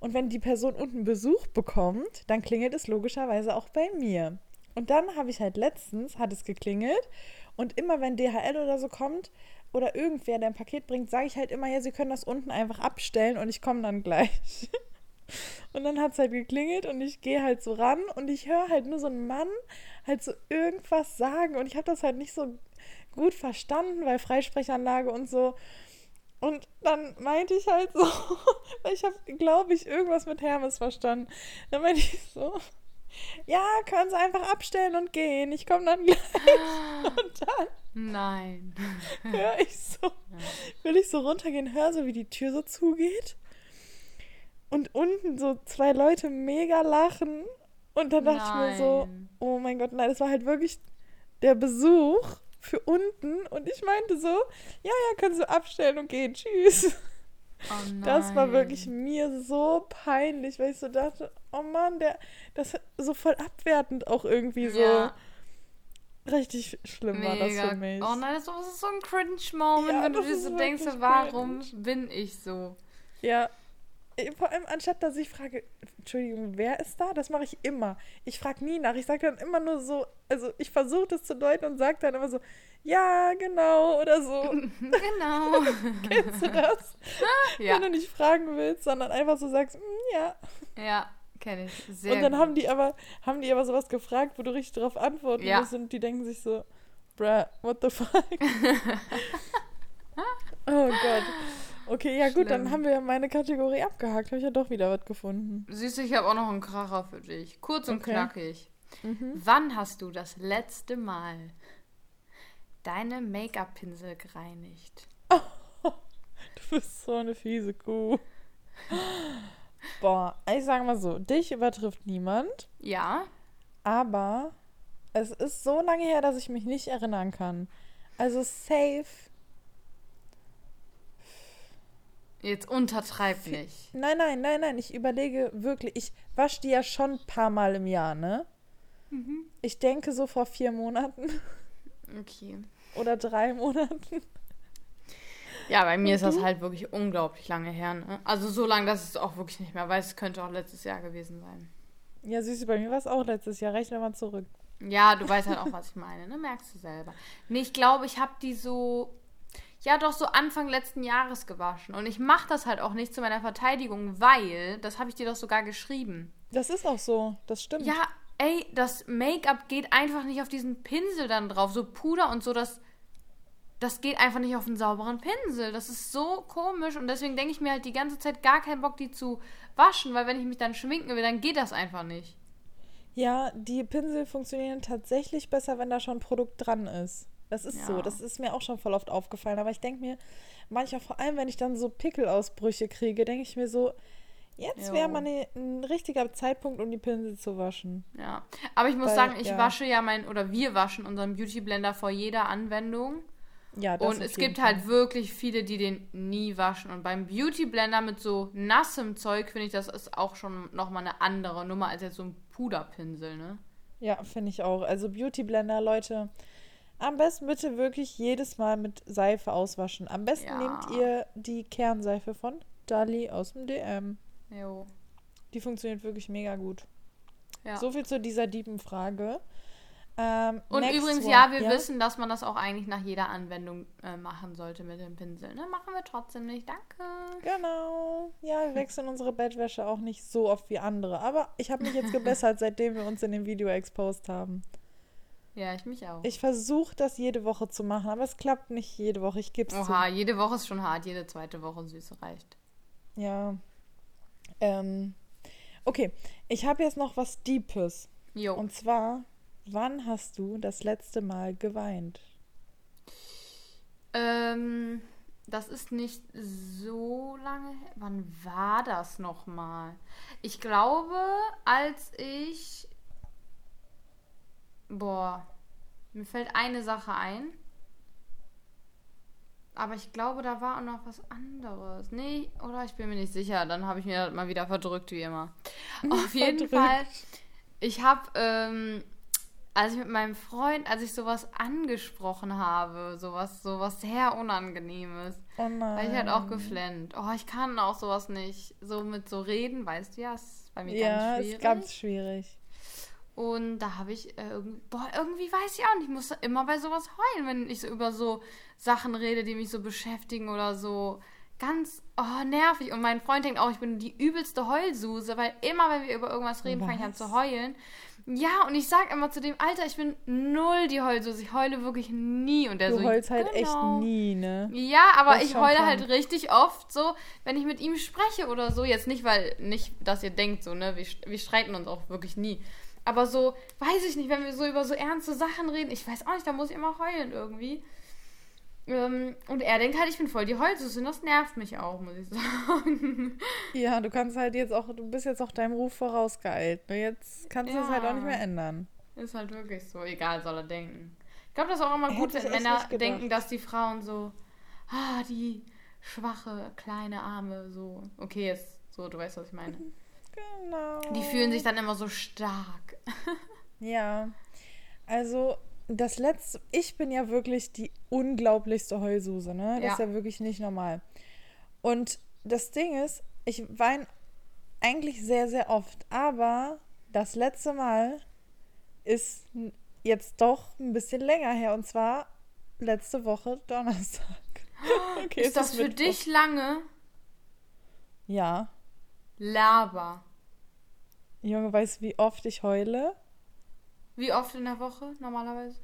Und wenn die Person unten Besuch bekommt, dann klingelt es logischerweise auch bei mir. Und dann habe ich halt letztens, hat es geklingelt und immer wenn DHL oder so kommt oder irgendwer, der ein Paket bringt, sage ich halt immer, ja, sie können das unten einfach abstellen und ich komme dann gleich. <laughs> Und dann hat es halt geklingelt und ich gehe halt so ran und ich höre halt nur so einen Mann halt so irgendwas sagen und ich habe das halt nicht so gut verstanden, weil Freisprechanlage und so. Und dann meinte ich halt so, <laughs> weil ich habe, glaube ich, irgendwas mit Hermes verstanden. Dann meinte ich so, ja, können Sie einfach abstellen und gehen. Ich komme dann gleich. <laughs> Und dann Nein. Hör ich so, will ich so runtergehen, hör so, wie die Tür so zugeht. Und unten so zwei Leute mega lachen. Und dann dachte ich mir so, Nein. oh mein Gott, nein, das war halt wirklich der Besuch für unten. Und ich meinte so, ja, ja, können Sie abstellen und gehen, tschüss. Oh. Das war wirklich mir so peinlich, weil ich so dachte, oh Mann, der, das so voll abwertend auch irgendwie so. Ja. Richtig schlimm war das Mega. für mich. Oh nein, das ist so ein Cringe-Moment, Ja, wenn du dir so denkst, warum cringe. bin ich so? Ja. Äh, Vor allem, anstatt dass ich frage, Entschuldigung, wer ist da? Das mache ich immer. Ich frage nie nach. Ich sage dann immer nur so, also ich versuche das zu deuten und sage dann immer so, ja, genau, oder so. <laughs> genau. <laughs> Kennst du das? <laughs> ja. Wenn du nicht fragen willst, sondern einfach so sagst, "Mm, ja. ja, kenne ich. Sehr und dann gut. haben die aber, haben die aber sowas gefragt, wo du richtig darauf antworten Ja. musst und die denken sich so, bruh, what the fuck? oh Gott. Okay, ja gut, dann haben wir meine Kategorie abgehakt. Habe ich ja doch wieder was gefunden. Süß, ich habe auch noch einen Kracher für dich. Kurz und Okay. knackig. Mhm. Wann hast du das letzte Mal deine Make-up-Pinsel gereinigt? <laughs> Du bist so eine fiese Kuh. <gasps> Boah, ich sage mal so, dich übertrifft niemand, Ja. aber es ist so lange her, dass ich mich nicht erinnern kann. Also safe. Jetzt untertreib nicht. Nein, nein, nein, nein, ich überlege wirklich, ich wasche die ja schon ein paar Mal im Jahr, ne? Mhm. Ich denke so vor vier Monaten Okay. oder drei Monaten. Ja, bei mir Und ist das du? halt wirklich unglaublich lange her. Ne? Also so lange, dass ich es auch wirklich nicht mehr weiß. Es könnte auch letztes Jahr gewesen sein. Ja, süß, bei mir war es auch letztes Jahr. Rechne mal zurück. Ja, du weißt halt auch, was ich meine, ne? Merkst du selber. Nee, ich glaube, ich habe die so, ja doch so Anfang letzten Jahres gewaschen. Und ich mache das halt auch nicht zu meiner Verteidigung, weil, das habe ich dir doch sogar geschrieben. Das ist auch so, das stimmt. Ja, ey, das Make-up geht einfach nicht auf diesen Pinsel dann drauf. So Puder und so, das, das geht einfach nicht auf einen sauberen Pinsel. Das ist so komisch. Und deswegen denke ich mir halt die ganze Zeit gar keinen Bock, die zu waschen, weil wenn ich mich dann schminken will, dann geht das einfach nicht. Ja, die Pinsel funktionieren tatsächlich besser, wenn da schon ein Produkt dran ist. Das ist Ja. so. Das ist mir auch schon voll oft aufgefallen. Aber ich denke mir, manchmal, vor allem wenn ich dann so Pickelausbrüche kriege, denke ich mir so, jetzt wäre mal ne- ein richtiger Zeitpunkt, um die Pinsel zu waschen. Ja. Aber ich muss Weil, sagen, ich ja. wasche ja mein, oder wir waschen unseren Beauty Blender vor jeder Anwendung. Ja, das Und es gibt Fall. halt wirklich viele, die den nie waschen. Und beim Beauty Blender mit so nassem Zeug finde ich, das ist auch schon nochmal eine andere Nummer als jetzt so ein Puderpinsel, ne? Ja, finde ich auch. Also Beauty Blender, Leute, am besten bitte wirklich jedes Mal mit Seife auswaschen. Am besten Ja. nehmt ihr die Kernseife von Dali aus dem DM. Jo. Die funktioniert wirklich mega gut. Ja. So viel zu dieser Diebenfrage. Ähm, Und übrigens, one. ja, wir wissen, dass man das auch eigentlich nach jeder Anwendung äh, machen sollte mit dem Pinsel. Ne? Machen wir trotzdem nicht. Danke. Genau. Ja, wir wechseln unsere Bettwäsche auch nicht so oft wie andere. Aber ich habe mich jetzt <laughs> gebessert, seitdem wir uns in dem Video exposed haben. Ja, ich mich auch. Ich versuche das jede Woche zu machen, aber es klappt nicht jede Woche. Ich gebe es zu. Oha, jede Woche ist schon hart. Jede zweite Woche süße reicht. Ja. Ähm, okay, ich habe jetzt noch was Deepes. Jo. Und zwar, wann hast du das letzte Mal geweint? Ähm, das ist nicht so lange her. Wann war das nochmal? Ich glaube, als ich. Boah, mir fällt eine Sache ein. Aber ich glaube, da war auch noch was anderes. Nee, oder ich bin mir nicht sicher. Dann habe ich mir mal wieder verdrückt, wie immer. <laughs> Auf jeden. Fall. Ich habe, ähm, als ich mit meinem Freund, als ich sowas angesprochen habe, sowas, sowas sehr Unangenehmes, Oh war ich halt auch geflennt. Oh, ich kann auch sowas nicht. So mit so reden, weißt du ja, ist bei mir Ja, ganz schwierig. ist ganz schwierig. Und da habe ich äh, irgendwie, boah, irgendwie weiß ich auch nicht, ich muss immer bei sowas heulen, wenn ich so über so Sachen rede, die mich so beschäftigen oder so. Ganz, oh, nervig. Und mein Freund denkt auch, ich bin die übelste Heulsuse, weil immer, wenn wir über irgendwas reden, fange ich an zu heulen. Ja, und ich sag immer zu dem, Alter, ich bin null die Heulsuse. Ich heule wirklich nie. Und der Du so, heulst halt echt genau. nie, ne? Ja, aber Das ich heule halt richtig oft so, wenn ich mit ihm spreche oder so. Jetzt nicht, weil, nicht, dass ihr denkt so, ne? Wir, wir streiten uns auch wirklich nie. Aber so, weiß ich nicht, wenn wir so über so ernste Sachen reden, ich weiß auch nicht, da muss ich immer heulen irgendwie. Ähm, und er denkt halt, ich bin voll die Heulsüße und das nervt mich auch, muss ich <laughs> sagen. Ja, du kannst halt jetzt auch, du bist jetzt auch deinem Ruf vorausgeeilt. Ne? Jetzt kannst du Ja. es halt auch nicht mehr ändern. Ist halt wirklich so, egal soll er denken. Ich glaube, das ist auch immer Hätte gut, wenn Männer denken, dass die Frauen so, ah, die schwache, kleine Arme, so. Okay, jetzt so, du weißt, was ich meine. <laughs> Genau. Die fühlen sich dann immer so stark. <laughs> Ja. Also, das letzte, ich bin ja wirklich die unglaublichste Heulsuse, ne? Das ist Ja. ja wirklich nicht normal. Und das Ding ist, ich weine eigentlich sehr, sehr oft, aber das letzte Mal ist jetzt doch ein bisschen länger her und zwar letzte Woche Donnerstag. <gasps> <laughs> Okay, ist das für Mittwoch. dich lange? Ja. Laber. Junge, weißt du, wie oft ich heule? Wie oft in der Woche normalerweise?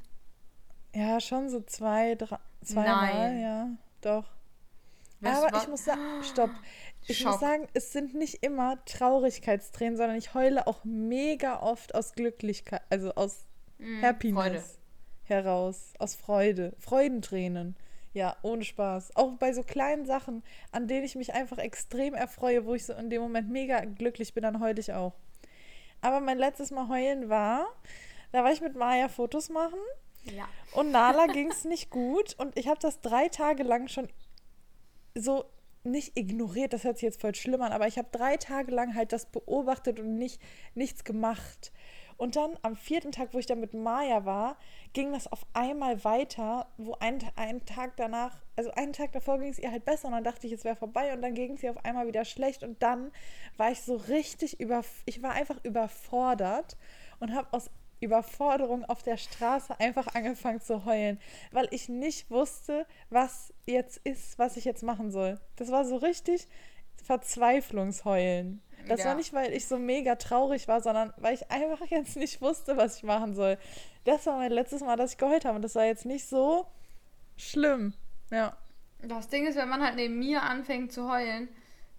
Ja, schon so zwei, drei, zweimal, Nein. ja, doch. Weißt Aber ich muss sagen, stopp. Ich Schock. muss sagen, es sind nicht immer Traurigkeitstränen, sondern ich heule auch mega oft aus Glücklichkeit, also aus Mm, Happiness Freude. heraus, aus Freude, Freudentränen. Ja, ohne Spaß. Auch bei so kleinen Sachen, an denen ich mich einfach extrem erfreue, wo ich so in dem Moment mega glücklich bin, dann heule ich auch. Aber mein letztes Mal heulen war, da war ich mit Maya Fotos machen Ja. und Nala <laughs> ging es nicht gut und ich habe das drei Tage lang schon so nicht ignoriert, das hört sich jetzt voll schlimm an, aber ich habe drei Tage lang halt das beobachtet und nicht, nichts gemacht. Und dann am vierten Tag, wo ich dann mit Maya war, ging das auf einmal weiter, wo ein, einen Tag danach, also einen Tag davor ging es ihr halt besser und dann dachte ich, es wäre vorbei und dann ging es ihr auf einmal wieder schlecht und dann war ich so richtig über, ich war einfach überfordert und habe aus Überforderung auf der Straße einfach angefangen zu heulen, weil ich nicht wusste, was jetzt ist, was ich jetzt machen soll. Das war so richtig Verzweiflungsheulen. Das Ja. war nicht, weil ich so mega traurig war, sondern weil ich einfach jetzt nicht wusste, was ich machen soll. Das war mein letztes Mal, dass ich geheult habe und das war jetzt nicht so schlimm. Ja. Das Ding ist, wenn man halt neben mir anfängt zu heulen,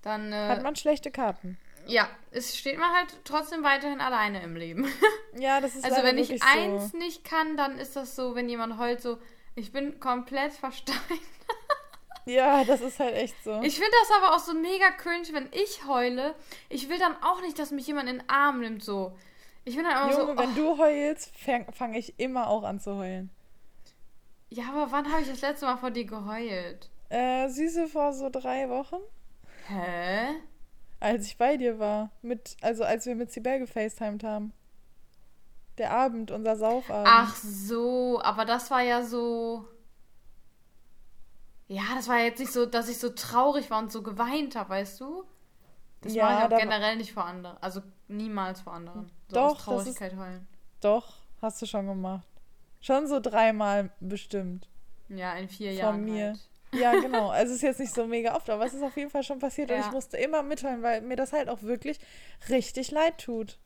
dann. Äh, Hat man schlechte Karten. ja, es steht man halt trotzdem weiterhin alleine im Leben. <laughs> Ja, das ist Also wenn ich eins so. nicht kann, dann ist das so, wenn jemand heult, so, ich bin komplett versteint. Ja, das ist halt echt so. Ich finde das aber auch so mega cringe, wenn ich heule. Ich will dann auch nicht, dass mich jemand in den Arm nimmt, so. Ich bin dann immer Junge, so, wenn oh, du heulst, fange fang ich immer auch an zu heulen. ja, aber wann habe ich das letzte Mal vor dir geheult? Äh, Süße vor so drei Wochen, Hä? als ich bei dir war. Mit, also als wir mit Sibel gefacetimed haben. Der Abend, unser Saufabend. Ach so, aber das war ja so. Ja, das war jetzt nicht so, dass ich so traurig war und so geweint habe, weißt du? Das Ja, mache ich auch generell nicht vor anderen. Also niemals vor anderen. So Doch, das ist- Traurigkeit heulen. Doch, hast du schon gemacht. Schon so dreimal bestimmt. Ja, in vier Von Jahren. mir. Halt. Ja, <laughs> genau. Also es ist jetzt nicht so mega oft, aber es ist auf jeden Fall schon passiert und Ja. ich musste immer mitheulen, weil mir das halt auch wirklich richtig leid tut.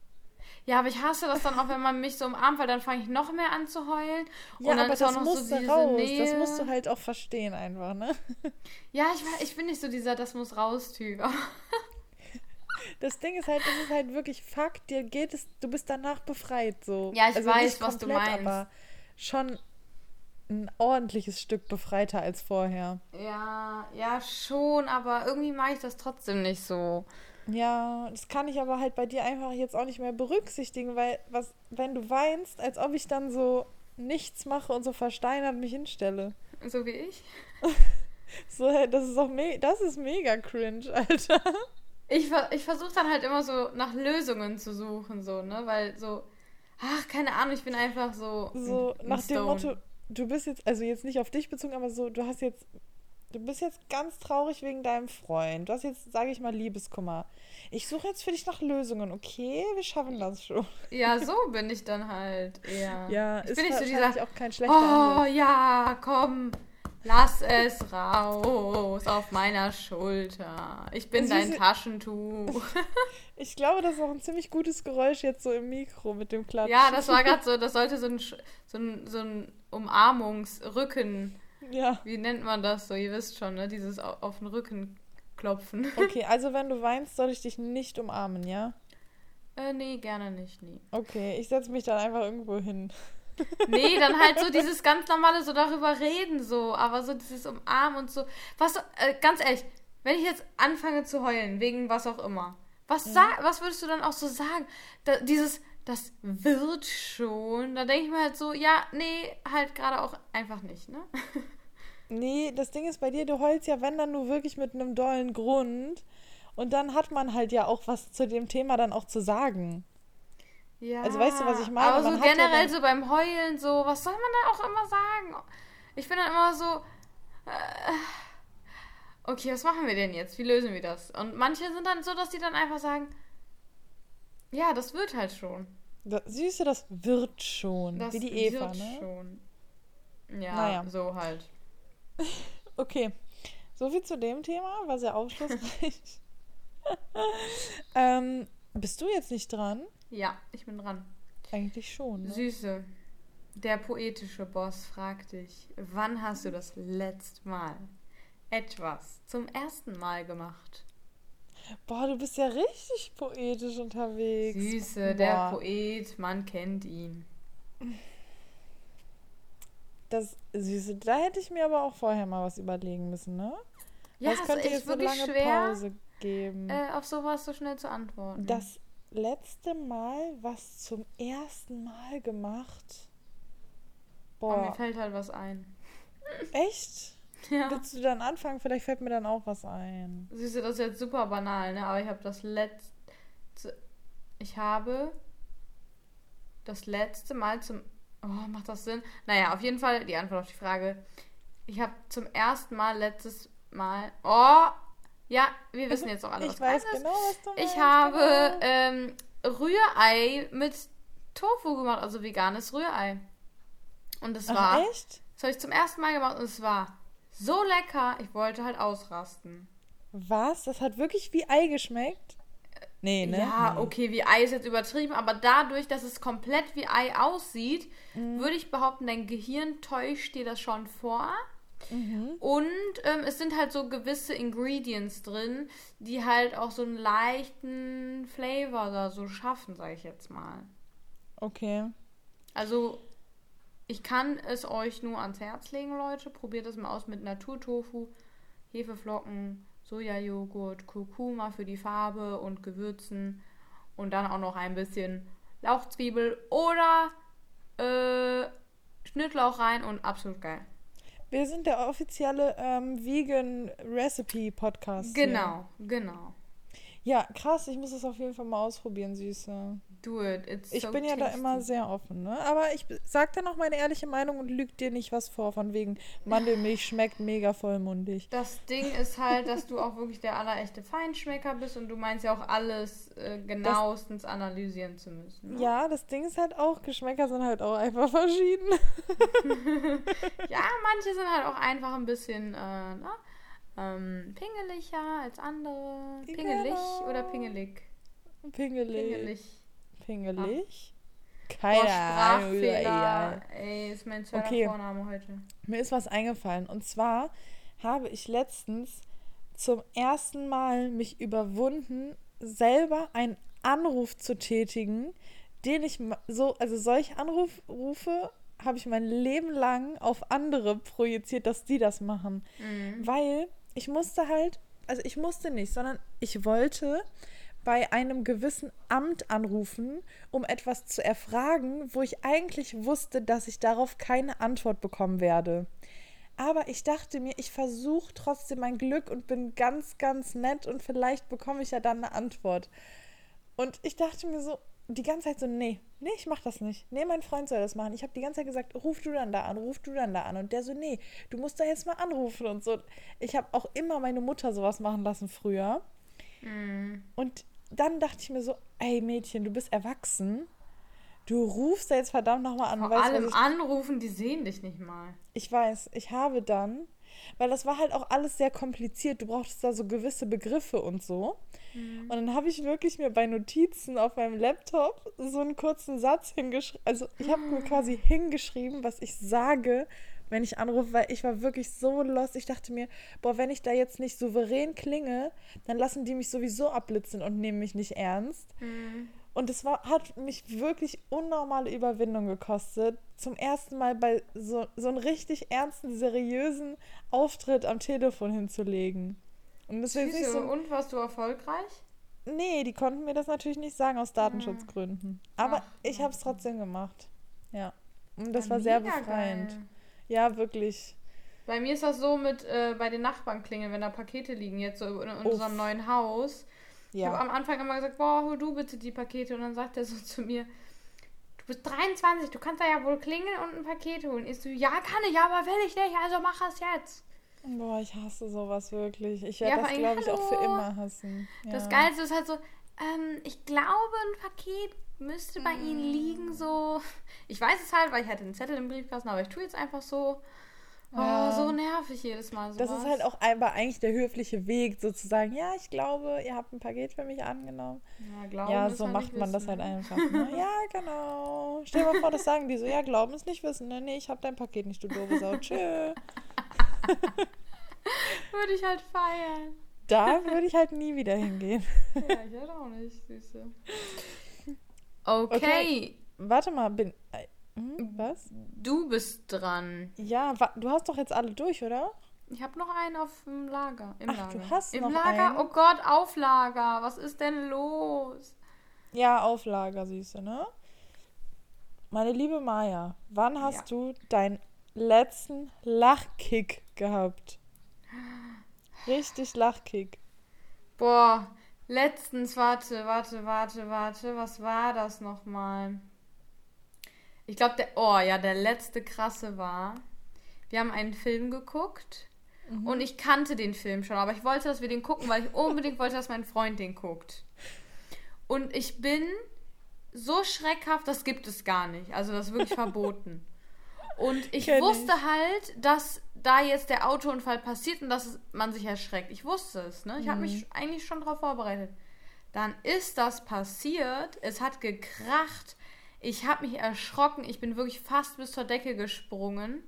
Ja, aber ich hasse das dann auch, wenn man mich so umarmt, weil dann fange ich noch mehr an zu heulen. Ja, und dann aber ist auch das noch musste so diese raus. Nähe. Das musst du halt auch verstehen einfach, ne? Ja, ich, ich bin nicht so dieser, das muss raus Typ. <laughs> Das Ding ist halt, das ist halt wirklich Fakt, dir geht es, du bist danach befreit so. Ja, ich also weiß, nicht was du komplett, meinst. Aber schon ein ordentliches Stück befreiter als vorher. Ja, ja, schon, aber irgendwie mache ich das trotzdem nicht so. Ja, das kann ich aber halt bei dir einfach jetzt auch nicht mehr berücksichtigen, weil was, wenn du weinst, als ob ich dann so nichts mache und so versteinert mich hinstelle. So wie ich. <laughs> So, das ist auch me das ist mega cringe, <laughs> Alter. Ich, ver ich versuche dann halt immer so nach Lösungen zu suchen, so, ne? Weil so, ach, keine Ahnung, ich bin einfach so. So nach dem Stone. Motto, du bist jetzt, also jetzt nicht auf dich bezogen, aber so, du hast jetzt, du bist jetzt ganz traurig wegen deinem Freund. Du hast jetzt, sage ich mal, Liebeskummer. Ich suche jetzt für dich nach Lösungen, okay? Wir schaffen das schon. Ja, so bin ich dann halt eher. Ja, ich ist bin nicht so wahrscheinlich dieser. auch kein schlechter Oh Ansatz. ja, komm, lass es raus auf meiner Schulter. Ich bin dein Taschentuch. <laughs> Ich glaube, das ist auch ein ziemlich gutes Geräusch jetzt so im Mikro mit dem Klatschen. Ja, das war gerade so, <laughs> das sollte so ein, so ein, so ein Umarmungsrücken. Ja. Wie nennt man das so? Ihr wisst schon, ne? Dieses au- auf den Rücken klopfen. <laughs> Okay, also wenn du weinst, soll ich dich nicht umarmen, ja? Äh, nee, gerne nicht, nee. Okay, ich setze mich dann einfach irgendwo hin. <laughs> Nee, dann halt so dieses ganz normale, so darüber reden, so, aber so dieses Umarmen und so. Was, äh, ganz ehrlich, wenn ich jetzt anfange zu heulen, wegen was auch immer, was, Mhm. sag, was würdest du dann auch so sagen? Da, dieses, das wird schon, da denke ich mir halt so, ja, nee, halt gerade auch einfach nicht, ne? <laughs> Nee, das Ding ist bei dir, du heulst ja, wenn dann nur wirklich mit einem dollen Grund. Und dann hat man halt ja auch was zu dem Thema dann auch zu sagen. Ja. Also weißt du, was ich meine? Aber so Man ja generell dann- so beim Heulen, so, was soll man da auch immer sagen? Ich bin dann immer so, äh, okay, was machen wir denn jetzt? Wie lösen wir das? Und manche sind dann so, dass die dann einfach sagen, ja, das wird halt schon. Da, siehst du, das wird schon. Das wie die Eva, wird ne? schon. Ja, Naja. so halt. <laughs> Okay. So viel zu dem Thema, war sehr aufschlussreich. <laughs> ähm, bist du jetzt nicht dran? Ja, ich bin dran. Eigentlich schon. Ne? Süße, der poetische Boss fragt dich, wann hast du das letzte Mal etwas zum ersten Mal gemacht? Boah, du bist ja richtig poetisch unterwegs. Süße, der Boah, Poet, man kennt ihn. Das Süße, da hätte ich mir aber auch vorher mal was überlegen müssen, ne? Ja, das könnte ist jetzt wirklich eine lange schwer, Pause geben. äh, auf sowas so schnell zu antworten. Das letzte Mal was zum ersten Mal gemacht. Aber mir Boah, fällt halt was ein. echt? <laughs> Ja. Willst du dann anfangen? Vielleicht fällt mir dann auch was ein. Süße, das ist jetzt super banal, ne? Aber ich habe das letzte. Ich habe das letzte Mal zum. Oh, macht das Sinn? Naja, auf jeden Fall die Antwort auf die Frage. Ich habe zum ersten Mal letztes Mal. Oh! Ja, wir wissen jetzt auch alle, was Ich weiß genau, was du meinst. Ich habe genau. ähm, Rührei mit Tofu gemacht, also veganes Rührei. Und es war. Ach, echt? Das habe ich zum ersten Mal gemacht und es war so lecker. Ich wollte halt ausrasten. Was? Das hat wirklich wie Ei geschmeckt? Nee, ne? Ja, nee. okay, wie Ei ist jetzt übertrieben, aber dadurch, dass es komplett wie Ei aussieht, Mhm. würde ich behaupten, dein Gehirn täuscht dir das schon vor. Mhm. Und ähm, es sind halt so gewisse Ingredients drin, die halt auch so einen leichten Flavor da so schaffen, sag ich jetzt mal. Okay. Also, ich kann es euch nur ans Herz legen, Leute. Probiert es mal aus mit Naturtofu, Hefeflocken, Sojajoghurt, Kurkuma für die Farbe und Gewürzen und dann auch noch ein bisschen Lauchzwiebel oder äh, Schnittlauch rein und absolut geil. Wir sind der offizielle ähm, Vegan Recipe Podcast. hier. Genau, genau. Ja, krass. Ich muss das auf jeden Fall mal ausprobieren, Süße. Do it. It's Ich so bin ja da immer sehr offen, ne? Aber ich sag dann auch meine ehrliche Meinung und lüg dir nicht was vor, von wegen Mandelmilch <laughs> schmeckt mega vollmundig. Das Ding ist halt, dass du auch wirklich der allerechte Feinschmecker bist und du meinst ja auch alles äh, genauestens analysieren zu müssen. Ne? Ja, das Ding ist halt auch, Geschmäcker sind halt auch einfach verschieden. <laughs> Ja, manche sind halt auch einfach ein bisschen äh, na, ähm, pingeliger als andere. Pingelig Genau. oder pingelig? Pingelig. Pingelig. Pingelig? Boah, Keine Ahnung. Sprachfehler. egal. Ey, ist mein zweiter Okay. Vorname heute. Mir ist was eingefallen. Und zwar habe ich letztens zum ersten Mal mich überwunden, selber einen Anruf zu tätigen, den ich so, also solche Anrufe habe ich mein Leben lang auf andere projiziert, dass die das machen. Mhm. Weil ich musste halt, also ich musste nicht, sondern ich wollte bei einem gewissen Amt anrufen, um etwas zu erfragen, wo ich eigentlich wusste, dass ich darauf keine Antwort bekommen werde. Aber ich dachte mir, ich versuche trotzdem mein Glück und bin ganz, ganz nett und vielleicht bekomme ich ja dann eine Antwort. Und ich dachte mir so, die ganze Zeit so, nee, nee, ich mach das nicht. Nee, mein Freund soll das machen. Ich habe die ganze Zeit gesagt, ruf du dann da an, ruf du dann da an. Und der so, nee, du musst da jetzt mal anrufen und so. Ich habe auch immer meine Mutter sowas machen lassen früher. Mhm. Und dann dachte ich mir so, ey Mädchen, du bist erwachsen. Du rufst da jetzt verdammt nochmal an. Vor weißt allem ich, anrufen, die sehen dich nicht mal. ich weiß, ich habe dann, weil das war halt auch alles sehr kompliziert. Du brauchtest da so gewisse Begriffe und so. Und dann habe ich wirklich mir bei Notizen auf meinem Laptop so einen kurzen Satz hingeschrieben. Also ich habe mir <gasps> quasi hingeschrieben, was ich sage, wenn ich anrufe, weil ich war wirklich so lost. Ich dachte mir, boah, wenn ich da jetzt nicht souverän klinge, dann lassen die mich sowieso abblitzen und nehmen mich nicht ernst. Mhm. Und es war, hat mich wirklich unnormale Überwindung gekostet, zum ersten Mal bei so, so einem richtig ernsten, seriösen Auftritt am Telefon hinzulegen. Und nicht so. Und warst du erfolgreich? Nee, die konnten mir das natürlich nicht sagen aus Datenschutzgründen. Aber Ach, ich habe es trotzdem gemacht. Ja. Und das ja, war sehr befreiend. Geil. Ja, wirklich. Bei mir ist das so mit äh, bei den Nachbarn klingeln, wenn da Pakete liegen, jetzt so in, in unserem neuen Haus. Ja. Ich habe am Anfang immer gesagt, boah, hol du bitte die Pakete. Und dann sagt er so <laughs> zu mir, du bist 23, du kannst da ja wohl klingeln und ein Paket holen. Ich so, ja, kann ich, aber will ich nicht, also mach es jetzt. Boah, ich hasse sowas wirklich. Ich werde ja, das, glaube ich, auch für immer hassen. Ja. Das Geilste ist halt so, ähm, ich glaube, ein Paket müsste bei mm. Ihnen liegen, so. Ich weiß es halt, weil ich hatte einen Zettel im Briefkasten, aber ich tue jetzt einfach so. Oh, ja. so nervig jedes Mal. Sowas. Das ist halt auch einfach eigentlich der höfliche Weg, sozusagen. Ja, ich glaube, ihr habt ein Paket für mich angenommen. Ja, glauben ja so macht man wissen, das halt einfach. Ne? <laughs> ja, genau. Stell dir mal vor, das sagen die so. Ja, glauben es nicht wissen. Ne? Nee, ich habe dein Paket nicht, du doofe Sau. Tschö. <laughs> würde ich halt feiern. Da würde ich halt nie wieder hingehen. ja, ich halt auch nicht, Süße. Okay. okay. Warte mal, bin. Äh, hm, was? Du bist dran. Ja, du hast doch jetzt alle durch, oder? Ich habe noch einen auf dem Lager. Im Ach, Lager. du hast Im noch Lager? einen? Oh Gott, Auflager. Was ist denn los? Ja, Auflager, Süße, ne? Meine liebe Maya, wann hast ja. du deinen letzten Lachkick gehabt? Richtig Lachkick. Boah, letztens, warte, warte, warte, warte. Was war das nochmal? Ich glaube, der, oh ja, der letzte krasse war, wir haben einen Film geguckt mhm. und ich kannte den Film schon, aber ich wollte, dass wir den gucken, weil ich unbedingt wollte, dass mein Freund den guckt. Und ich bin so schreckhaft, das gibt es gar nicht. Also das ist wirklich verboten. Und ich Kenn wusste ich. halt, dass da jetzt der Autounfall passiert und dass man sich erschreckt. Ich wusste es, ne? Ich mhm. habe mich eigentlich schon darauf vorbereitet. Dann ist das passiert, es hat gekracht, ich habe mich erschrocken, ich bin wirklich fast bis zur Decke gesprungen.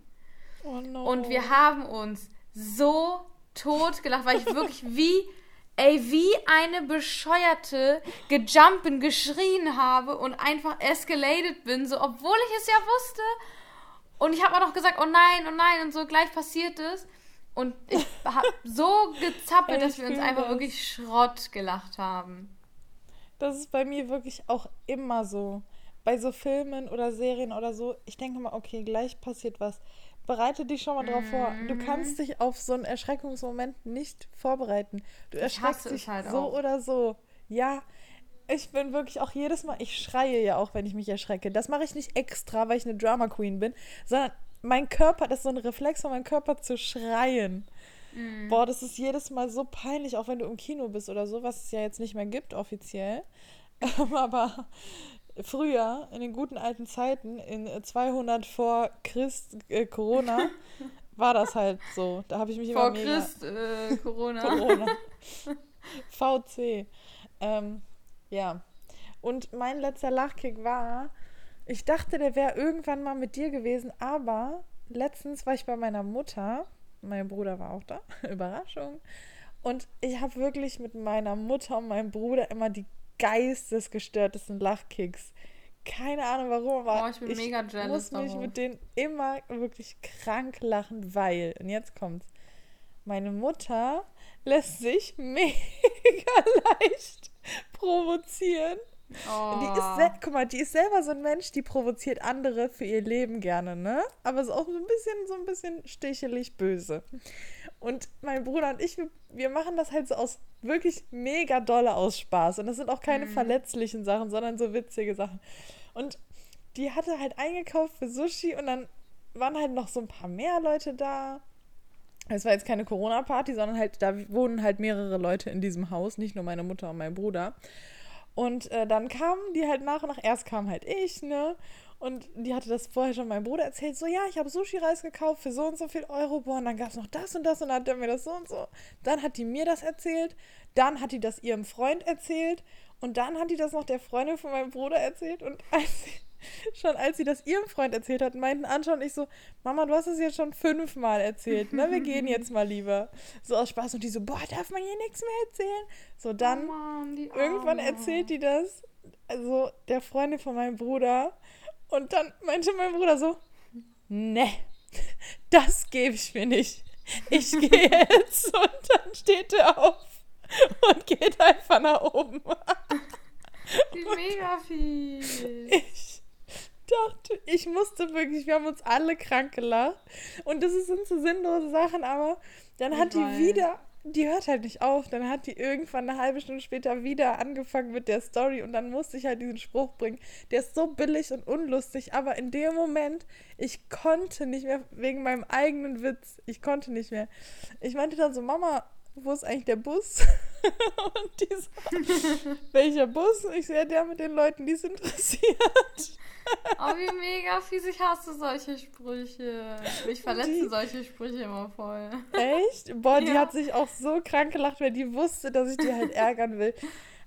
Oh no. Und wir haben uns so tot gelacht, weil ich <laughs> wirklich wie, ey, wie eine Bescheuerte gejumpen, geschrien habe und einfach escalated bin, so, obwohl ich es ja wusste. Und ich habe auch noch gesagt, oh nein, oh nein, und so gleich passiert es. Und ich <laughs> habe so gezappelt, dass wir uns einfach das. wirklich Schrott gelacht haben. Das ist bei mir wirklich auch immer so. Bei so Filmen oder Serien oder so, ich denke mal, okay, gleich passiert was. Bereite dich schon mal drauf mm. vor. Du mhm. kannst dich auf so einen Erschreckungsmoment nicht vorbereiten. Du erschreckst dich halt so auch. oder so. Ja, ich bin wirklich auch jedes Mal, ich schreie ja auch, wenn ich mich erschrecke. Das mache ich nicht extra, weil ich eine Drama Queen bin, sondern mein Körper, das ist so ein Reflex von meinem Körper zu schreien. Mm. Boah, das ist jedes Mal so peinlich, auch wenn du im Kino bist oder so, was es ja jetzt nicht mehr gibt offiziell. <laughs> Aber früher, in den guten alten Zeiten, in 200 vor Christ äh, Corona, <laughs> war das halt so. Da habe ich mich vor immer mega... Christ äh, Corona. Corona. <laughs> VC. Ähm, ja. Und mein letzter Lachkick war, ich dachte, der wäre irgendwann mal mit dir gewesen, aber letztens war ich bei meiner Mutter. Mein Bruder war auch da. <laughs> Überraschung. Und ich habe wirklich mit meiner Mutter und meinem Bruder immer die geistesgestörtesten Lachkicks. Keine Ahnung warum, aber oh, ich, bin ich mega jealous muss mich darauf. mit denen immer wirklich krank lachen, weil, und jetzt kommt's, meine Mutter lässt sich <laughs> mega leicht <laughs> provozieren. Oh. Die ist, guck mal, die ist selber so ein Mensch, die provoziert andere für ihr Leben gerne, ne? Aber ist auch so ein bisschen, so ein bisschen stichelig böse. Und mein Bruder und ich, wir, wir machen das halt so aus wirklich mega dolle aus Spaß. Und das sind auch keine mhm. verletzlichen Sachen, sondern so witzige Sachen. Und die hatte halt eingekauft für Sushi und dann waren halt noch so ein paar mehr Leute da. Es war jetzt keine Corona-Party, sondern halt, da wohnen halt mehrere Leute in diesem Haus, nicht nur meine Mutter und mein Bruder. Und äh, dann kamen die halt nach und nach. Erst kam halt ich, ne? Und die hatte das vorher schon meinem Bruder erzählt, so, ja, ich habe Sushi-Reis gekauft für so und so viel Euro, boah, und dann gab es noch das und das und dann hat er mir das so und so. Dann hat die mir das erzählt, dann hat die das ihrem Freund erzählt und dann hat die das noch der Freundin von meinem Bruder erzählt und als sie, schon als sie das ihrem Freund erzählt hat, meinten Anscha und ich so, Mama, du hast es jetzt schon fünfmal erzählt, ne, wir gehen jetzt mal lieber. So aus Spaß und die so, boah, darf man hier nichts mehr erzählen? So, dann, oh Mann, irgendwann erzählt die das also der Freundin von meinem Bruder. Und dann meinte mein Bruder so, ne, das gebe ich mir nicht. Ich gehe <laughs> jetzt. Und dann steht er auf und geht einfach nach oben. Wie <laughs> mega viel. Ich dachte, ich musste wirklich, wir haben uns alle krank gelacht. Und das sind so sinnlose Sachen, aber dann hat die wieder, die hört halt nicht auf. Dann hat die irgendwann eine halbe Stunde später wieder angefangen mit der Story und dann musste ich halt diesen Spruch bringen. Der ist so billig und unlustig, aber in dem Moment, ich konnte nicht mehr, wegen meinem eigenen Witz, ich konnte nicht mehr. Ich meinte dann so, Mama, wo ist eigentlich der Bus? <laughs> und die so, <laughs> welcher Bus? Und ich sehe, der mit den Leuten, die es interessiert. Oh, wie mega fies. Ich hasse solche Sprüche. Ich verletze Die- solche Sprüche immer voll. Echt? Boah, die Ja. hat sich auch so krank gelacht, weil die wusste, dass ich die halt ärgern will.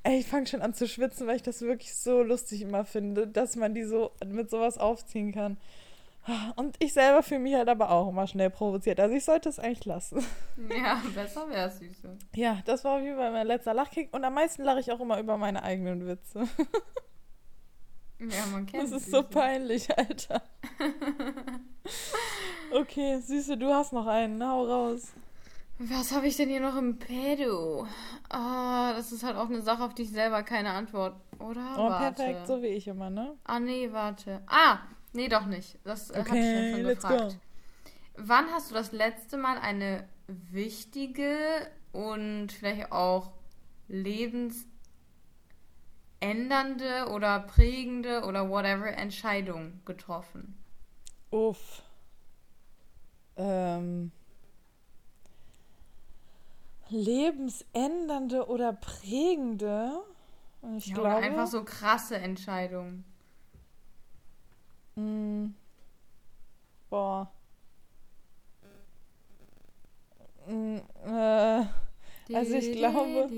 Ey, ich fange schon an zu schwitzen, weil ich das wirklich so lustig immer finde, dass man die so mit sowas aufziehen kann. Und ich selber fühle mich halt aber auch immer schnell provoziert. Also ich sollte es eigentlich lassen. <laughs> Ja, besser wär's, Süße. Ja, das war auf jeden Fall mein letzter Lachkick. Und am meisten lache ich auch immer über meine eigenen Witze. Ja, man kennt Das ist Süße. so peinlich, Alter. <laughs> Okay, Süße, du hast noch einen. Hau raus. Was habe ich denn hier noch im Pedo? Ah, das ist halt auch eine Sache, auf die ich selber keine Antwort. Oder? Oh, warte. perfekt, so wie ich immer, ne? Ah, nee, warte. Ah, nee, doch nicht. Das äh, hatte ich ja Okay, schon gefragt. go. Wann hast du das letzte Mal eine wichtige und vielleicht auch lebensändernde oder prägende oder whatever Entscheidung getroffen? Uff. Ähm. Lebensändernde oder prägende? Ich Ja, glaube. einfach so krasse Entscheidungen. Mm, boah. Mm, äh, Also ich glaube,